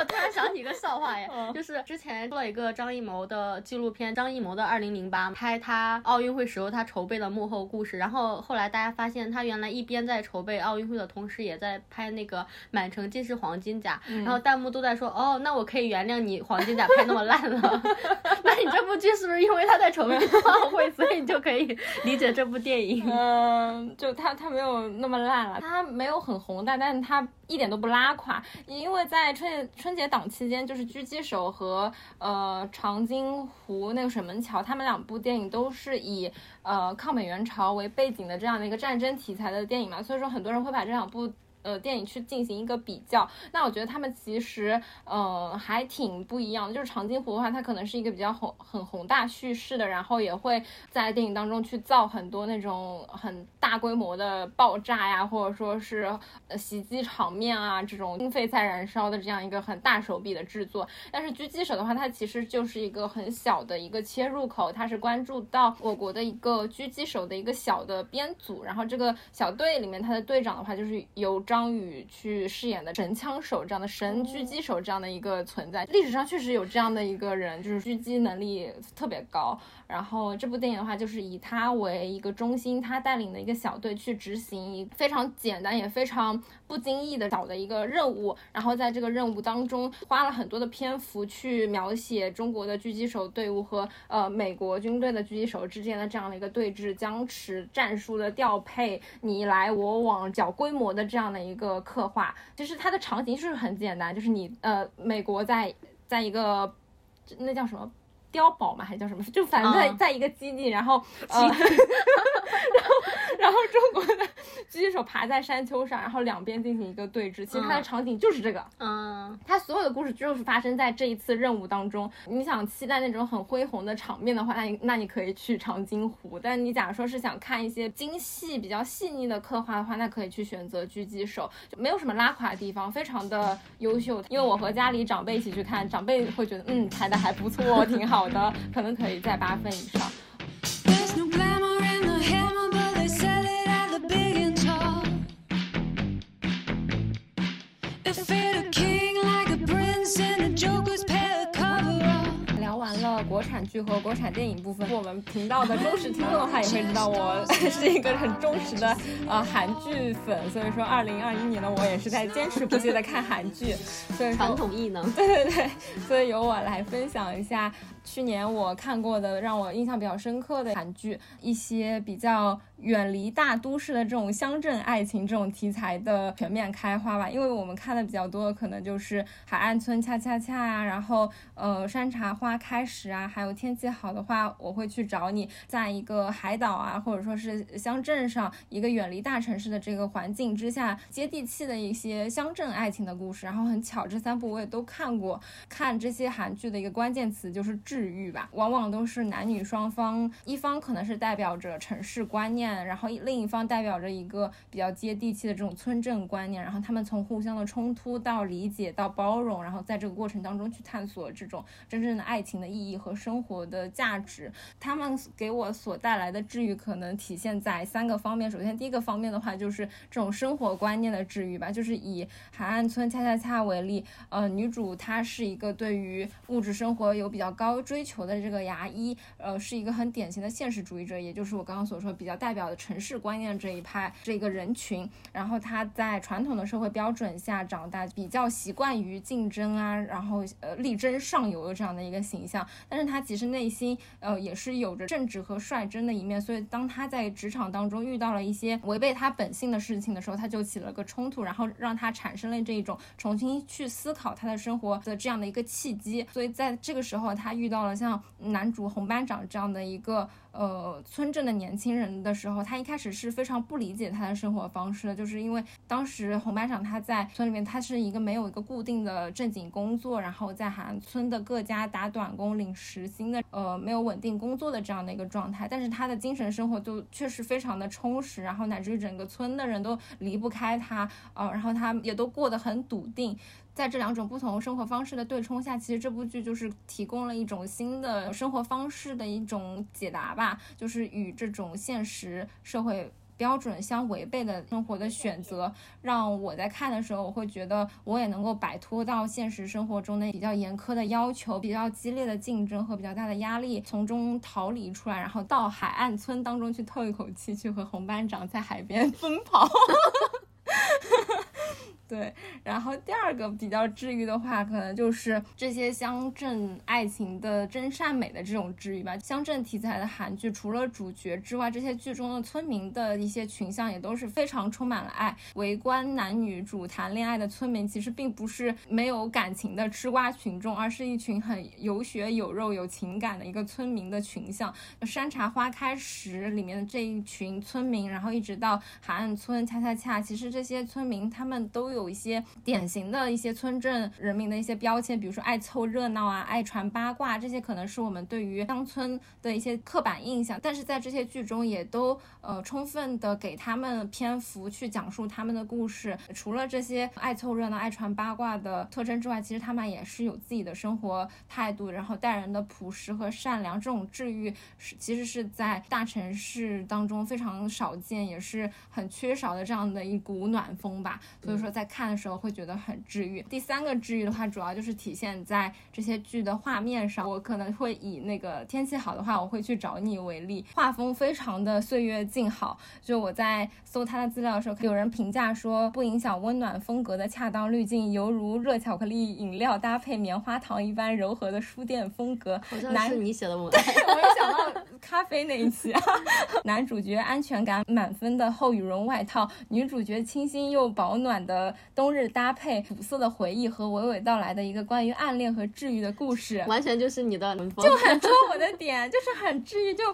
我突然想起一个笑话耶，嗯就是之前出了一个张艺谋的纪录片，张艺谋的二零零八，拍他奥运会时候他筹备的幕后故事。然后后来大家发现，他原来一边在筹备奥运会的同时，也在拍那个《满城尽是黄金甲》。然后弹幕都在说，哦，那我可以原谅你黄金甲拍那么烂了。那你这部剧是不是因为他在筹备奥运会，所以你就可以理解这部电影？嗯，就他他没有那么烂了，他没有很红，但，但是他一点都不拉垮，因为在春节春节档期间，就是《狙击手》和呃长津湖那个水门桥，他们两部电影都是以呃抗美援朝为背景的这样的一个战争题材的电影嘛，所以说很多人会把这两部。呃，电影去进行一个比较，那我觉得他们其实，呃，还挺不一样的。就是长津湖的话，它可能是一个比较宏很宏大叙事的，然后也会在电影当中去造很多那种很大规模的爆炸呀，或者说是呃袭击场面啊，这种经费在燃烧的这样一个很大手笔的制作。但是狙击手的话，它其实就是一个很小的一个切入口，它是关注到我国的一个狙击手的一个小的编组，然后这个小队里面，它的队长的话就是由张宇去饰演的神枪手这样的神狙击手这样的一个存在。历史上确实有这样的一个人，就是狙击能力特别高。然后这部电影的话，就是以他为一个中心，他带领的一个小队去执行一非常简单也非常不经意的找的一个任务。然后在这个任务当中，花了很多的篇幅去描写中国的狙击手队伍和呃美国军队的狙击手之间的这样的一个对峙僵持、战术的调配、你来我往、小规模的这样的一个刻画。其实它的场景就是很简单，就是你呃美国在在一个那叫什么？碉堡嘛，还是叫什么？就反正在在一个基地，然后呃，然后然后中国的狙击手爬在山丘上，然后两边进行一个对峙。其实它的场景就是这个，嗯，它所有的故事就是发生在这一次任务当中。你想期待那种很恢宏的场面的话，那你那你可以去长津湖。但你假如说是想看一些精细、比较细腻的刻画的话，那可以去选择狙击手，就没有什么拉垮的地方，非常的优秀。因为我和家里长辈一起去看，长辈会觉得嗯拍的还不错，挺好的，可能可以在八分以上。聊完了国产剧和国产电影部分，我们频道的忠实听众的话，也会知道我 是一个很忠实的呃韩剧粉，所以说二零二一年呢我也是在坚持不懈的看韩剧，所以说传统艺能。对对对，所以由我来分享一下去年我看过的让我印象比较深刻的韩剧，一些比较远离大都市的这种乡镇爱情这种题材的全面开花吧。因为我们看的比较多的可能就是《海岸村恰恰恰》啊，然后呃《山茶花开时》啊，还有天气好的话我会去找你，在一个海岛啊，或者说是乡镇上一个远离大城市的这个环境之下，接地气的一些乡镇爱情的故事。然后很巧，这三部我也都看过。看这些韩剧的一个关键词就是治愈吧，往往都是男女双方，一方可能是代表着城市观念，然后另一方代表着一个比较接地气的这种村镇观念，然后他们从互相的冲突到理解到包容，然后在这个过程当中去探索这种真正的爱情的意义和生活的价值。他们给我所带来的治愈可能体现在三个方面。首先，第一个方面的话就是这种生活观念的治愈吧，就是以海岸村恰恰恰为例，呃，女主她是一个对于物质生活有比较高追求的这个牙医，呃，是一个很典型的现实主义者，也就是我刚刚所说比较代表的城市观念这一派这个人群。然后他在传统的社会标准下长大，比较习惯于竞争啊，然后呃力争上游的这样的一个形象。但是他其实内心呃也是有着正直和率真的一面，所以当他在职场当中遇到了一些违背他本性的事情的时候，他就起了个冲突，然后让他产生了这一种重新去思考他的生活的这样的一个契机。所以在这个时候，他遇到了像男主红班长这样的一个。呃，村镇的年轻人的时候，他一开始是非常不理解他的生活方式的，就是因为当时红班长他在村里面，他是一个没有一个固定的正经工作，然后在韩村的各家打短工领时薪的，呃，没有稳定工作的这样的一个状态。但是他的精神生活就确实非常的充实，然后乃至于整个村的人都离不开他，呃，然后他也都过得很笃定。在这两种不同生活方式的对冲下，其实这部剧就是提供了一种新的生活方式的一种解答吧，吧就是与这种现实社会标准相违背的生活的选择，让我在看的时候，我会觉得我也能够摆脱到现实生活中的比较严苛的要求、比较激烈的竞争和比较大的压力，从中逃离出来，然后到海岸村当中去透一口气，去和红班长在海边 奔跑。对，然后第二个比较治愈的话，可能就是这些乡镇爱情的真善美的这种治愈吧。乡镇题材的韩剧，除了主角之外，这些剧中的村民的一些群像也都是非常充满了爱。围观男女主谈恋爱的村民，其实并不是没有感情的吃瓜群众，而是一群很有血有肉、有情感的一个村民的群像。山茶花开时里面的这一群村民，然后一直到海岸村恰恰恰，其实这些村民他们都有一些典型的一些村镇人民的一些标签，比如说爱凑热闹啊、爱传八卦，这些可能是我们对于乡村的一些刻板印象。但是在这些剧中，也都呃充分的给他们篇幅去讲述他们的故事。除了这些爱凑热闹、爱传八卦的特征之外，其实他们也是有自己的生活态度，然后待人的朴实和善良。这种治愈是其实是在大城市当中非常少见，也是很缺少的这样的一股暖风吧。所以说在看的时候会觉得很治愈。第三个治愈的话，主要就是体现在这些剧的画面上。我可能会以那个天气好的话，我会去找你为例，画风非常的岁月静好。就我在搜他的资料的时候，有人评价说，不影响温暖风格的恰当滤镜，犹如热巧克力饮料搭配棉花糖一般柔和的书店风格。好像男是你写的文，我又想到咖啡那一期啊，男主角安全感满分的厚羽绒外套，女主角清新又保暖的冬日搭配，苦涩的回忆和娓娓道来的一个关于暗恋和治愈的故事。完全就是你的文风。就很戳我的 点，就是很治愈，就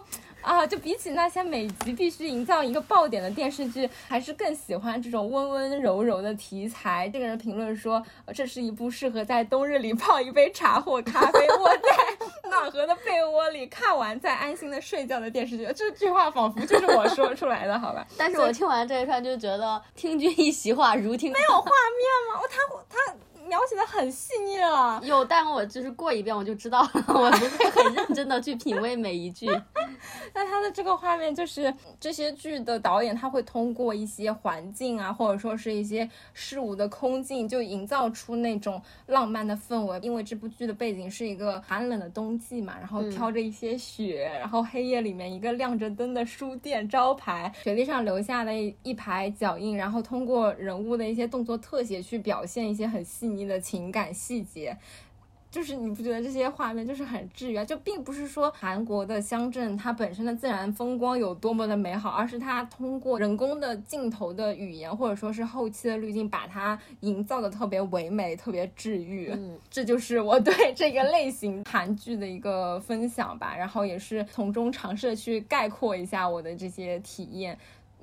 啊，就比起那些每集必须营造一个爆点的电视剧，还是更喜欢这种温温柔柔的题材。这个人评论说，呃这是一部适合在冬日里泡一杯茶或咖啡，我在暖和的被窝里看完再安心的睡觉的电视剧。这句话仿佛就是我说出来的，好吧？但是我听完这一串就觉得听君一席话，如听没有画面吗？我，他他描写的很细腻了。有，但我就是过一遍我就知道了，我不会很认真的去品味每一句。那他的这个画面就是这些剧的导演，他会通过一些环境啊，或者说是一些事物的空镜，就营造出那种浪漫的氛围。因为这部剧的背景是一个寒冷的冬季嘛，然后飘着一些雪，然后黑夜里面一个亮着灯的书店招牌，雪地上留下的一一排脚印，然后通过人物的一些动作特写去表现一些很细腻的情感细节。就是你不觉得这些画面就是很治愈啊？就并不是说韩国的乡镇它本身的自然风光有多么的美好，而是它通过人工的镜头的语言或者说是后期的滤镜，把它营造的特别唯美、特别治愈。嗯，这就是我对这个类型韩剧的一个分享吧，然后也是从中尝试去概括一下我的这些体验。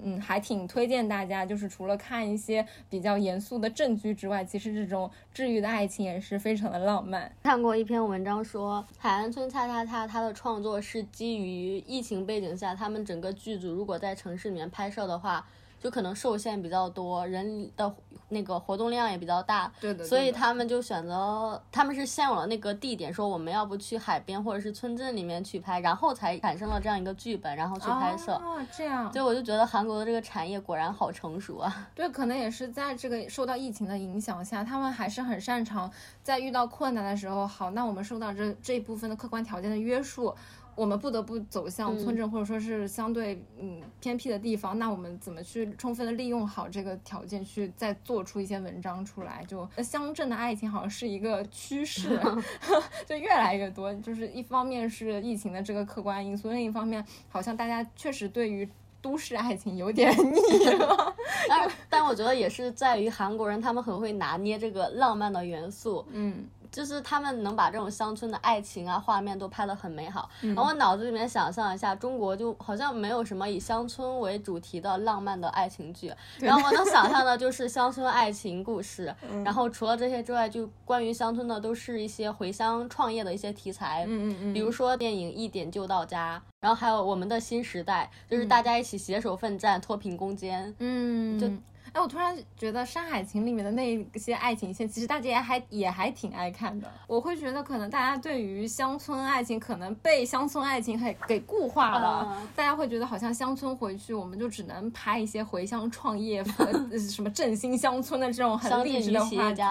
嗯，还挺推荐大家，就是除了看一些比较严肃的证据之外，其实这种治愈的爱情也是非常的浪漫。看过一篇文章说，海岸村恰恰恰它的创作是基于疫情背景下，他们整个剧组如果在城市里面拍摄的话，就可能受限比较多，人的那个活动量也比较大，对的所以他们就选择，他们是先有了那个地点，说我们要不去海边或者是村镇里面去拍，然后才产生了这样一个剧本，然后去拍摄。哦，这样。所以我就觉得韩国的这个产业果然好成熟啊！对，可能也是在这个受到疫情的影响下，他们还是很擅长在遇到困难的时候，好，那我们受到这这一部分的客观条件的约束，我们不得不走向村镇、或者说是相对嗯偏僻的地方，那我们怎么去充分的利用好这个条件，去再做出一些文章出来？就呃乡镇的爱情好像是一个趋势 就越来越多。就是一方面是疫情的这个客观因素，另一方面好像大家确实对于都市爱情有点腻了。但但我觉得也是在于韩国人他们很会拿捏这个浪漫的元素，嗯。就是他们能把这种乡村的爱情啊画面都拍得很美好。然后我脑子里面想象一下，中国就好像没有什么以乡村为主题的浪漫的爱情剧。然后我能想象的就是乡村爱情故事。然后除了这些之外，就关于乡村的都是一些回乡创业的一些题材。嗯嗯嗯比如说电影《一点就到家》，然后还有我们的新时代，就是大家一起携手奋战，脱贫攻坚。嗯，就哎，我突然觉得《山海情》里面的那些爱情线，其实大家也还也还挺爱看的。我会觉得，可能大家对于乡村爱情，可能被乡村爱情给给固化了。嗯大家会觉得，好像乡村回去，我们就只能拍一些回乡创业、呃什么振兴乡村的这种很励志的话题。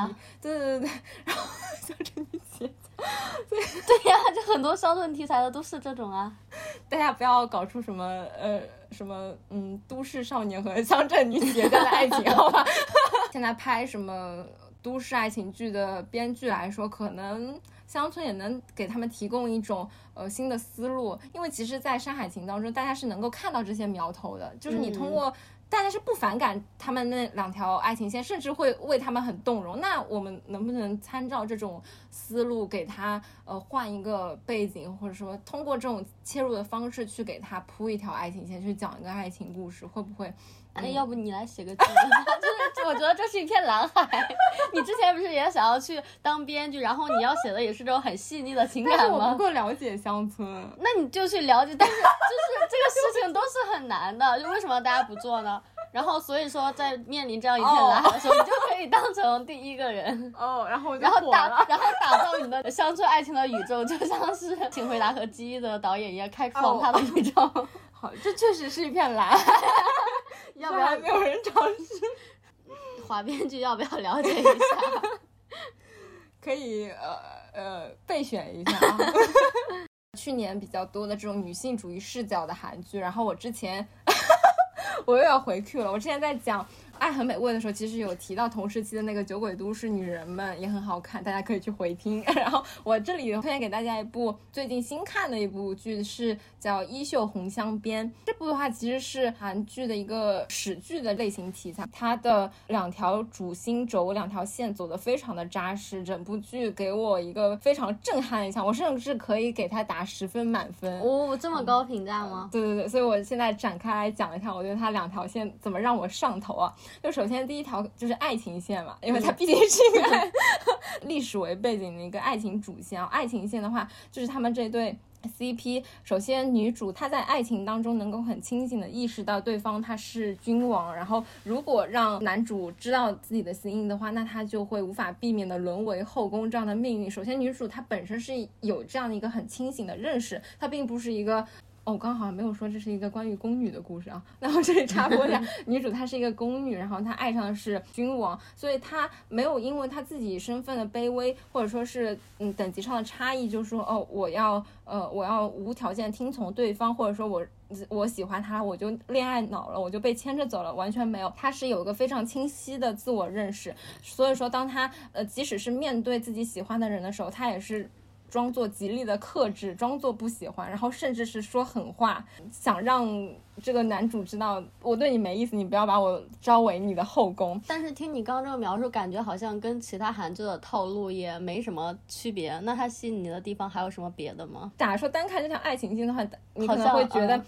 对对对对，然后 乡镇女企业家。对呀、就很多乡村题材的都是这种啊。大家不要搞出什么呃什么嗯都市少年和乡镇女企业家的爱情，好吧？现在拍什么都市爱情剧的编剧来说，可能乡村也能给他们提供一种呃新的思路，因为其实，在《山海情》当中，大家是能够看到这些苗头的，就是你通过。大家是不反感他们那两条爱情线，甚至会为他们很动容。那我们能不能参照这种思路，给他呃换一个背景，或者说通过这种切入的方式去给他铺一条爱情线，去讲一个爱情故事，会不会哎，要不你来写个剧本吧？就是我觉得这是一片蓝海。你之前不是也想要去当编剧，然后你要写的也是这种很细腻的情感吗但是我不？够了解乡村。那你就去了解，但是就是这个事情都是很难的，就为什么大家不做呢？然后所以说，在面临这样一片蓝海的时候，你就可以当成第一个人。哦，然后我就然后打，然后打造你的乡村爱情的宇宙，就像是《请回答》和《记忆》的导演一样，开创他的宇宙。好，这确实是一片蓝海，要不然 没有人尝试。华编剧要不要了解一下？可以呃呃备选一下啊。去年比较多的这种女性主义视角的韩剧，然后我之前我又要回 Q 了，我之前在讲。爱很美味的时候，其实有提到同时期的那个《酒鬼都市女人们》也很好看，大家可以去回听。然后我这里推荐给大家一部最近新看的一部剧，是叫《衣袖红镶边》。这部的话其实是韩剧的一个史剧的类型题材，它的两条主心轴、两条线走得非常的扎实，整部剧给我一个非常震撼的印象，我甚至可以给它打十分满分。哦，这么高评价吗？对对对，所以我现在展开来讲一下，我觉得它两条线怎么让我上头啊？就首先第一条就是爱情线嘛，因为它毕竟是一个 历史为背景的一个爱情主线啊。爱情线的话，就是他们这对。CP，首先女主她在爱情当中能够很清醒的意识到对方他是君王，然后如果让男主知道自己的心意的话，那他就会无法避免的沦为后宫这样的命运。首先女主她本身是有这样的一个很清醒的认识，她并不是一个。哦，我刚刚好像没有说这是一个关于宫女的故事啊。那我这里插播一下，女主她是一个宫女，然后她爱上的是君王，所以她没有因为她自己身份的卑微，或者说是嗯等级上的差异，就说哦我要呃我要无条件听从对方，或者说我我喜欢他我就恋爱脑了，我就被牵着走了，完全没有。她是有一个非常清晰的自我认识，所以说当她呃即使是面对自己喜欢的人的时候，她也是。装作极力的克制，装作不喜欢，然后甚至是说狠话，想让这个男主知道我对你没意思，你不要把我招为你的后宫。但是听你刚刚这个描述，感觉好像跟其他韩剧的套路也没什么区别。那它吸引你的地方还有什么别的吗？假如说单看这条爱情线的话，你可能会觉得嗯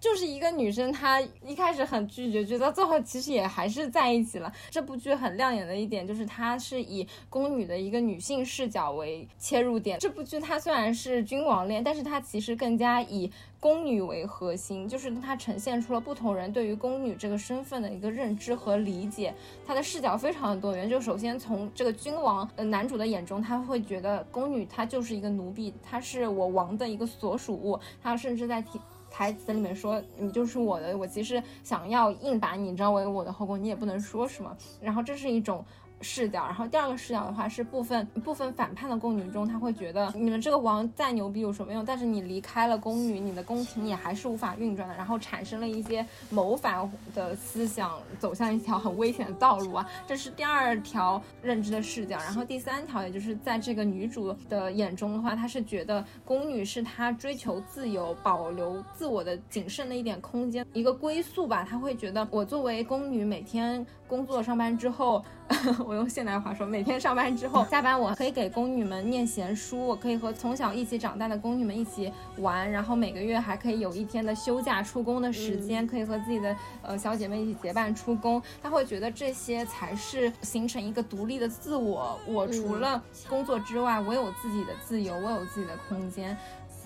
就是一个女生，她一开始很拒绝，觉得最后其实也还是在一起了。这部剧很亮眼的一点就是，它是以宫女的一个女性视角为切入点。这部剧它虽然是君王恋，但是它其实更加以宫女为核心，就是它呈现出了不同人对于宫女这个身份的一个认知和理解。它的视角非常的多元。就首先从这个君王呃男主的眼中，他会觉得宫女她就是一个奴婢，她是我王的一个所属物，他甚至在提。台词里面说你就是我的，我其实想要硬把你你知道为我的后宫，你也不能说什么。然后这是一种视角，然后第二个视角的话是部分部分反叛的宫女中，她会觉得你们这个王再牛逼有什么用？但是你离开了宫女，你的宫廷也还是无法运转的，然后产生了一些谋反的思想，走向一条很危险的道路啊。这是第二条认知的视角，然后第三条也就是在这个女主的眼中的话，她是觉得宫女是她追求自由、保留自我的仅剩的一点空间，一个归宿吧。她会觉得我作为宫女，每天工作上班之后。我用现代话说，每天上班之后下班，我可以给宫女们念闲书，我可以和从小一起长大的宫女们一起玩，然后每个月还可以有一天的休假出宫的时间，可以和自己的呃小姐妹一起结伴出宫。她会觉得这些才是形成一个独立的自我。我除了工作之外，我有自己的自由，我有自己的空间。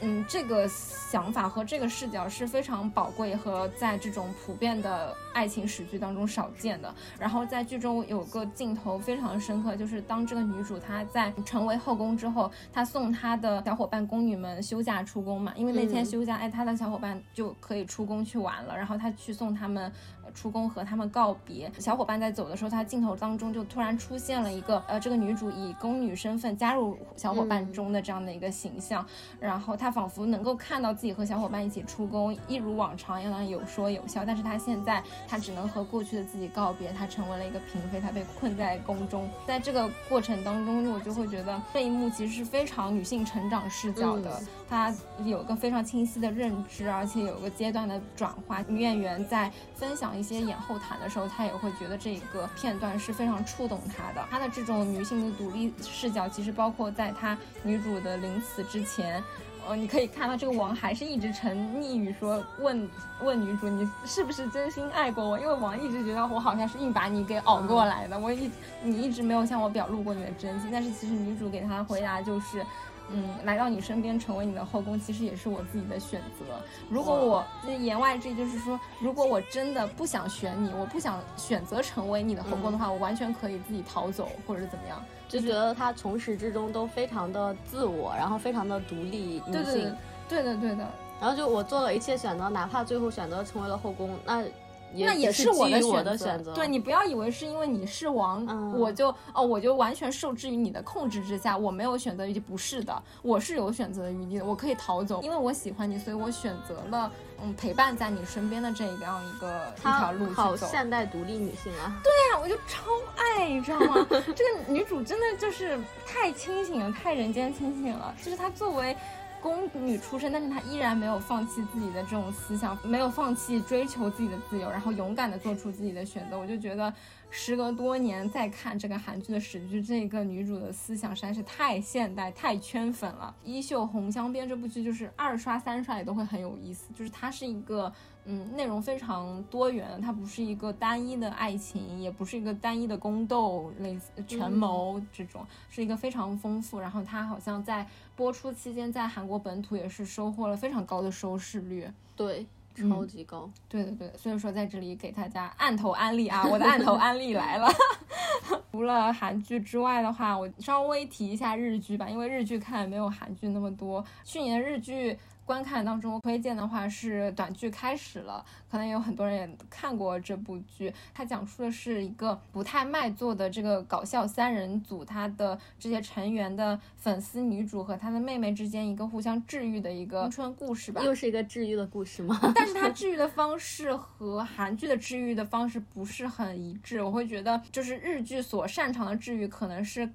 嗯，这个想法和这个视角是非常宝贵和在这种普遍的爱情史剧当中少见的。然后在剧中有个镜头非常深刻，就是当这个女主她在成为后宫之后，她送她的小伙伴宫女们休假出宫嘛，因为那天嗯休假，哎，她的小伙伴就可以出宫去玩了，然后她去送他们。呃出宫和他们告别，小伙伴在走的时候，他镜头当中就突然出现了一个呃，这个女主以宫女身份加入小伙伴中的这样的一个形象，然后她仿佛能够看到自己和小伙伴一起出宫，一如往常一样有说有笑。但是她现在，她只能和过去的自己告别，她成为了一个嫔妃，她被困在宫中。在这个过程当中，我就会觉得这一幕其实是非常女性成长视角的，嗯她有一个非常清晰的认知，而且有个阶段的转化。女演员在分享一些演后谈的时候，他也会觉得这个片段是非常触动他的。他的这种女性的独立视角，其实包括在他女主的临死之前。呃，你可以看到这个王还是一直沉溺于说问问女主你是不是真心爱过我，因为王一直觉得我好像是硬把你给熬过来的，我一你一直没有向我表露过你的真心，但是其实女主给他的回答就是。嗯，来到你身边成为你的后宫，其实也是我自己的选择。如果我那言外之意就是说，如果我真的不想选你，我不想选择成为你的后宫的话，我完全可以自己逃走，或者是怎么样。就觉得她从始至终都非常的自我，然后非常的独立女对性。对对的对的，然后就我做了一切选择，哪怕最后选择成为了后宫，那也那也是我的。选择。对你不要以为是因为你是王，嗯我就哦我就完全受制于你的控制之下，我没有选择余地。不是的，我是有选择的余地的，我可以逃走，因为我喜欢你，所以我选择了嗯陪伴在你身边的这样一个一条路去好走。现代独立女性啊！对呀，我就超爱，你知道吗？这个女主真的就是太清醒了，太人间清醒了。就是她作为宫女出身，但是她依然没有放弃自己的这种思想，没有放弃追求自己的自由，然后勇敢的做出自己的选择。我就觉得，时隔多年再看这个韩剧的史剧，这个女主的思想实在是太现代、太圈粉了。《衣袖红镶边》这部剧就是二刷、三刷也都会很有意思，就是它是一个。嗯，内容非常多元，它不是一个单一的爱情，也不是一个单一的宫斗，类似权谋这种，是一个非常丰富。然后它好像在播出期间，在韩国本土也是收获了非常高的收视率。对，嗯超级高。对对对，所以说在这里给大家按头安利啊，我的按头安利来了。除了韩剧之外的话，我稍微提一下日剧吧，因为日剧看没有韩剧那么多。去年日剧观看当中推荐的话是短剧开始了，可能有很多人也看过这部剧。它讲述的是一个不太卖座的这个搞笑三人组，他的这些成员的粉丝女主和她的妹妹之间一个互相治愈的一个青春故事吧。又是一个治愈的故事吗？但是它治愈的方式和韩剧的治愈的方式不是很一致，我会觉得就是日剧所擅长的治愈可能是。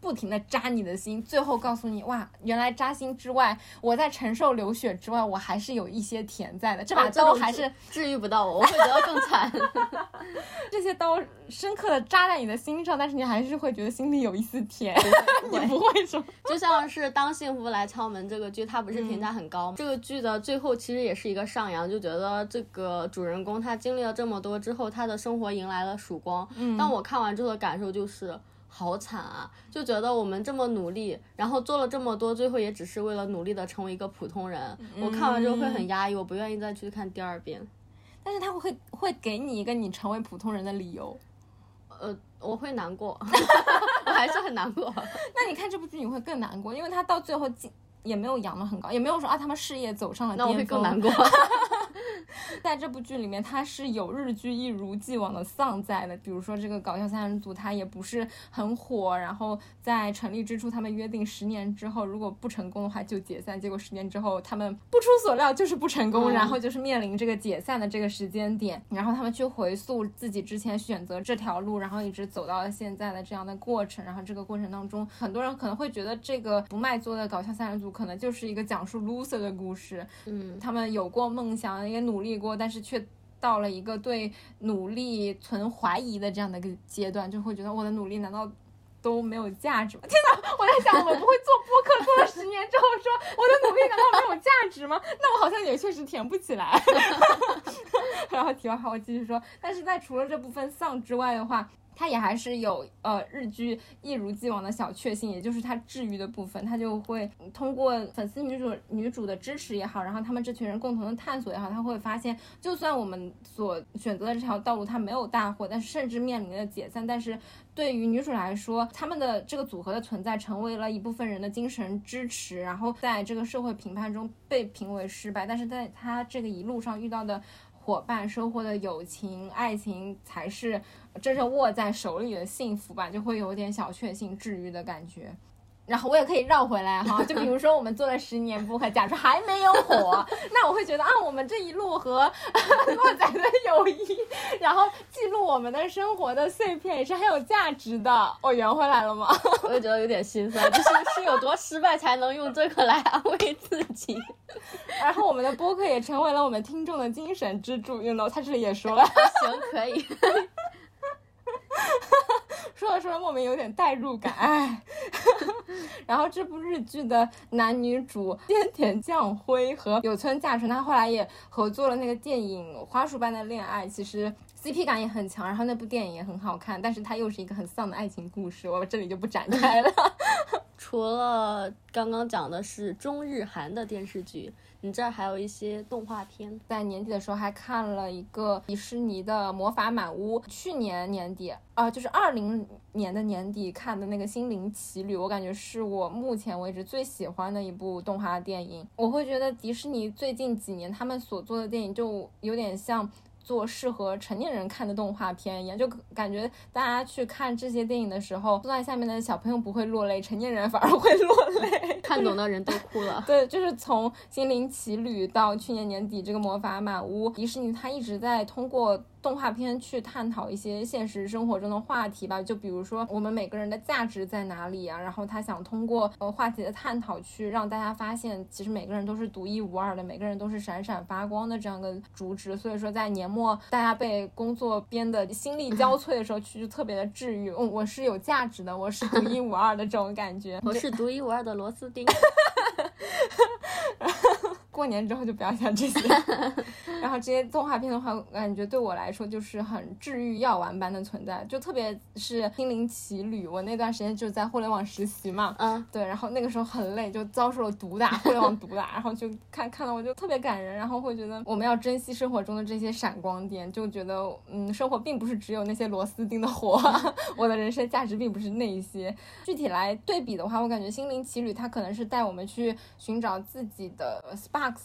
不停的扎你的心，最后告诉你哇，原来扎心之外，我在承受流血之外，我还是有一些甜在的。这把刀还是、治治愈不到我，我会觉得更惨。这些刀深刻的扎在你的心上，但是你还是会觉得心里有一丝甜，你不会说就像是《当幸福来敲门》这个剧，它不是评价很高吗？这个剧的最后其实也是一个上扬，就觉得这个主人公他经历了这么多之后，他的生活迎来了曙光。嗯，但我看完之后的感受就是。好惨啊！就觉得我们这么努力，然后做了这么多，最后也只是为了努力的成为一个普通人。我看完之后会很压抑，我不愿意再去看第二遍。但是他会会给你一个你成为普通人的理由。呃，我会难过，我还是很难过。那你看这部剧你会更难过，因为他到最后进也没有扬得很高，也没有说啊他们事业走上了巅峰。那我会更难过。在这部剧里面，它是有日剧一如既往的丧在的。比如说这个搞笑三人组，它也不是很火，然后在成立之初，他们约定十年之后如果不成功的话就解散。结果十年之后，他们不出所料就是不成功，嗯然后就是面临这个解散的这个时间点。然后他们去回溯自己之前选择这条路，然后一直走到了现在的这样的过程。然后这个过程当中，很多人可能会觉得这个不卖座的搞笑三人组可能就是一个讲述 loser 的故事。嗯，他们有过梦想，也努力过，但是却到了一个对努力存怀疑的这样的一个阶段，就会觉得我的努力难道都没有价值吗？天哪！我在想，我不会做播客做了十年之后说我的努力难道没有价值吗？那我好像也确实填不起来。然后题外话，我继续说，但是在除了这部分丧之外的话。它也还是有呃日剧一如既往的小确幸，也就是它治愈的部分，它就会通过粉丝女主女主的支持也好，然后他们这群人共同的探索也好，他会发现，就算我们所选择的这条道路它没有大火，但是甚至面临了解散，但是对于女主来说，他们的这个组合的存在成为了一部分人的精神支持，然后在这个社会评判中被评为失败，但是在他这个一路上遇到的。伙伴收获的友情、爱情才是真正握在手里的幸福吧，就会有点小确幸、治愈的感觉。然后我也可以绕回来哈，就比如说我们做了十年播客，假如还没有火，那我会觉得啊，我们这一路和洛仔的友谊，然后记录我们的生活的碎片也是很有价值的。我圆回来了吗？我也觉得有点心酸，就是是有多失败才能用这个来安慰自己。然后我们的播客也成为了我们听众的精神支柱。You know，他这里也说了，行，可以。说着说着莫名有点代入感，哎。然后这部日剧的男女主菅田将晖和有村架纯，他后来也合作了那个电影《花束般的恋爱》，其实 CP 感也很强，然后那部电影也很好看，但是它又是一个很丧的爱情故事，我这里就不展开了。除了刚刚讲的是中日韩的电视剧，你这儿还有一些动画片。在年底的时候还看了一个迪士尼的《魔法满屋》，去年年底啊、就是二零年的年底看的那个《心灵奇旅》，我感觉是我目前为止最喜欢的一部动画电影。我会觉得迪士尼最近几年他们所做的电影就有点像。做适合成年人看的动画片一样，就感觉大家去看这些电影的时候，坐在下面的小朋友不会落泪，成年人反而会落泪。看懂的人都哭了。对，就是从《心灵奇旅》到去年年底这个《魔法满屋》，迪士尼它一直在通过动画片去探讨一些现实生活中的话题吧，就比如说我们每个人的价值在哪里啊，然后他想通过呃话题的探讨去让大家发现，其实每个人都是独一无二的，每个人都是闪闪发光的这样的主旨。所以说在年末大家被工作编的心力交瘁的时候去，就特别的治愈。嗯，我是有价值的，我是独一无二的这种感觉。我是独一无二的螺丝钉。过年之后就不要想这些。然后这些动画片的话，我感觉对我来说就是很治愈药丸般的存在，就特别是《心灵奇旅》，我那段时间就在互联网实习嘛，嗯，对，然后那个时候很累，就遭受了毒打，互联网毒打，然后就看看到我就特别感人，然后会觉得我们要珍惜生活中的这些闪光点，就觉得嗯，生活并不是只有那些螺丝钉的活，我的人生价值并不是那一些。具体来对比的话，我感觉《心灵奇旅》它可能是带我们去寻找自己的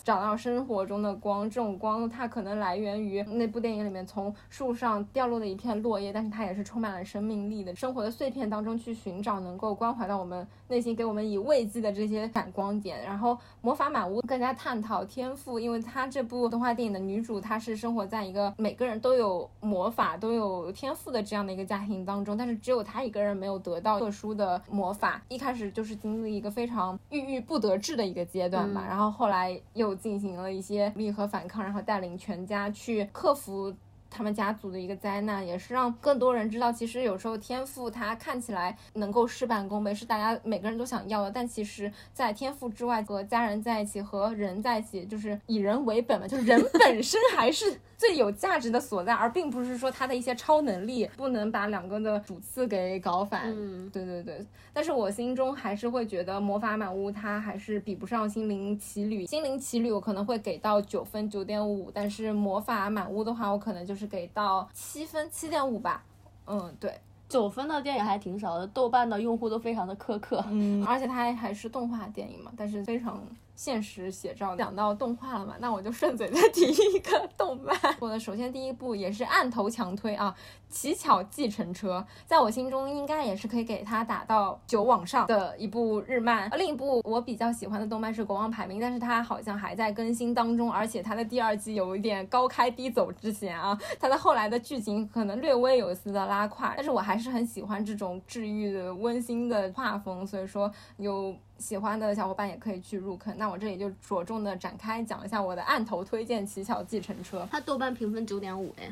找到生活中的光。这种光它可能来源于那部电影里面从树上掉落的一片落叶，但是它也是充满了生命力的。生活的碎片当中去寻找能够关怀到我们内心，给我们以慰藉的这些闪光点。然后《魔法满屋》更加探讨天赋，因为它这部动画电影的女主她是生活在一个每个人都有魔法、都有天赋的这样的一个家庭当中，但是只有她一个人没有得到特殊的魔法。一开始就是经历一个非常郁郁不得志的一个阶段吧，然后后来又进行了一些努力和反抗，然后带领全家去克服。他们家族的一个灾难，也是让更多人知道，其实有时候天赋它看起来能够事半功倍，是大家每个人都想要的，但其实，在天赋之外，和家人在一起，和人在一起，就是以人为本嘛，就是人本身还是最有价值的所在，而并不是说他的一些超能力不能把两个的主次给搞反。嗯对对对，但是我心中还是会觉得《魔法满屋》它还是比不上《心灵奇旅》。《心灵奇旅》我可能会给到九分九点五，但是《魔法满屋》的话，我可能就是给到七分七点五吧。嗯，对，九分的电影还挺少的，豆瓣的用户都非常的苛刻。嗯，而且它还还是动画电影嘛，但是非常现实写照。讲到动画了嘛，那我就顺嘴再提一个动漫。我的首先第一部也是按头强推啊，《乞巧计程车》在我心中应该也是可以给它打到九往上的一部日漫。另一部我比较喜欢的动漫是《国王排名》，但是它好像还在更新当中，而且它的第二季有一点高开低走之嫌啊，它的后来的剧情可能略微有一丝的拉胯，但是我还是很喜欢这种治愈的温馨的画风，所以说有。喜欢的小伙伴也可以去入坑。那我这里就着重的展开讲一下我的案头推荐《乞巧计程车》。它豆瓣评分九点五哎，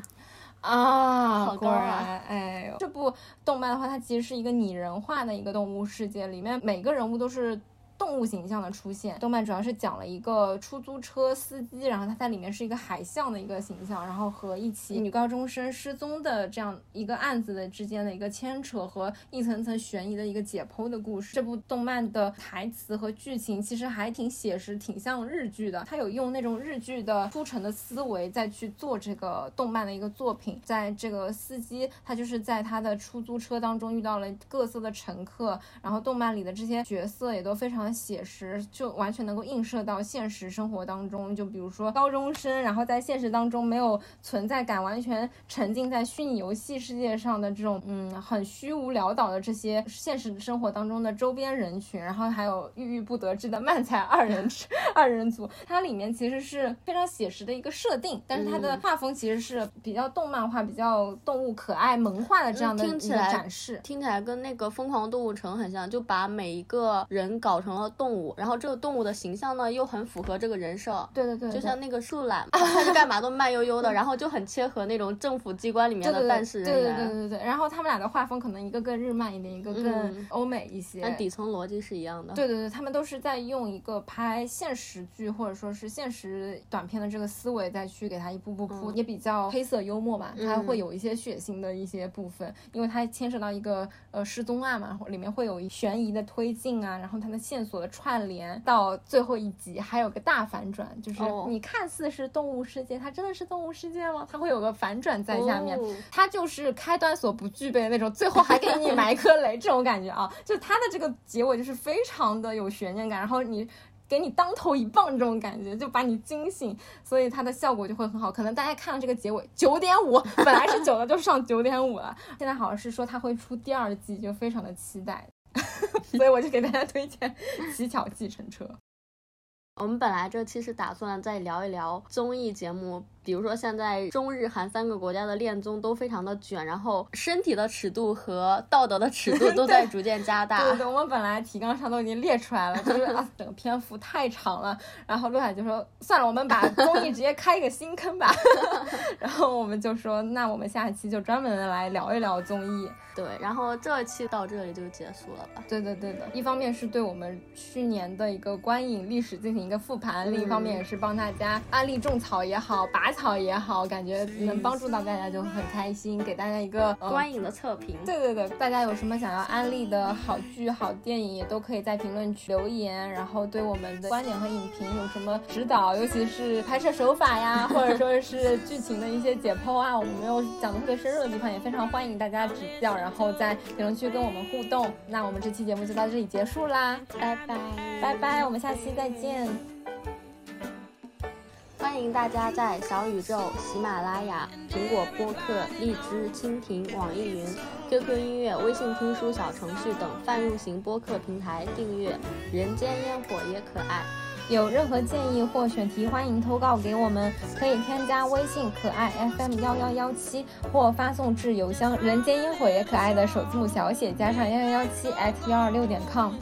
啊，好高啊果然，哎呦，这部动漫的话，它其实是一个拟人化的一个动物世界，里面每个人物都是。动物形象的出现，动漫主要是讲了一个出租车司机，然后他在里面是一个海象的一个形象，然后和一起女高中生失踪的这样一个案子的之间的一个牵扯和一层层悬疑的一个解剖的故事。这部动漫的台词和剧情其实还挺写实，挺像日剧的。他有用那种日剧的铺陈的思维再去做这个动漫的一个作品。在这个司机，他就是在他的出租车当中遇到了各色的乘客，然后动漫里的这些角色也都非常的写实，就完全能够映射到现实生活当中。就比如说高中生，然后在现实当中没有存在感，完全沉浸在虚拟游戏世界上的这种嗯很虚无潦倒的这些现实生活当中的周边人群，然后还有郁郁不得志的漫才二人 二人组，它里面其实是非常写实的一个设定，但是它的画风其实是比较动漫化、比较动物可爱萌化的这样的一个嗯听起来展示。听起来跟那个《疯狂动物城》很像，就把每一个人搞成了了动物，然后这个动物的形象呢又很符合这个人设。对对对，就像那个树懒，它是干嘛都慢悠悠的，然后就很切合那种政府机关里面的办事人对员。对对对对。然后他们俩的画风可能一个更日漫一点，一个更嗯欧美一些。但底层逻辑是一样的。对对对，他们都是在用一个拍现实剧或者说是现实短片的这个思维再去给它一步步铺，嗯也比较黑色幽默嘛，它嗯会有一些血腥的一些部分，因为它牵扯到一个呃失踪案嘛，里面会有悬疑的推进啊，然后它的线索的串联到最后一集还有个大反转，就是哦你看似是动物世界，它真的是动物世界吗？它会有个反转在下面。哦它就是开端所不具备的那种，最后还给你埋颗雷这种感觉啊！就它的这个结尾就是非常的有悬念感，然后你给你当头一棒这种感觉，就把你惊醒，所以它的效果就会很好。可能大家看到这个结尾九点五，本来是九的就上九点五了，现在好像是说它会出第二季，就非常的期待。所以我就给大家推荐《乞巧计程车》。我们本来这期是打算再聊一聊综艺节目，比如说现在中日韩三个国家的恋综都非常的卷，然后身体的尺度和道德的尺度都在逐渐加大。对对对，我们本来提纲上都已经列出来了，就是啊，整个篇幅太长了。然后陆海就说，算了，我们把综艺直接开一个新坑吧。然后我们就说，那我们下期就专门的来聊一聊综艺。对，然后这期到这里就结束了吧。对的对的，一方面是对我们去年的一个观影历史进行一个复盘，另一方面也是帮大家安利种草也好，拔草也好，感觉能帮助到大家就很开心，给大家一个、呃观影的测评，对对对，大家有什么想要安利的好剧、好电影，也都可以在评论区留言，然后对我们的观点和影评有什么指导，尤其是拍摄手法呀，或者说是剧情的一些解剖啊，我们没有讲的特别深入的地方，也非常欢迎大家指教，然后在评论区跟我们互动。那我们这期节目就到这里结束啦，拜拜，拜拜，我们下期再见。欢迎大家在小宇宙、喜马拉雅、苹果播客、荔枝、蜻蜓、网易云、QQ 音乐、微信听书小程序等泛用型播客平台订阅《人间烟火也可爱》。有任何建议或选题，欢迎投稿给我们，可以添加微信可爱 FM 幺幺幺七，或发送至邮箱人间烟火也可爱的首字母小写加上幺幺幺七 at 幺二六点 com。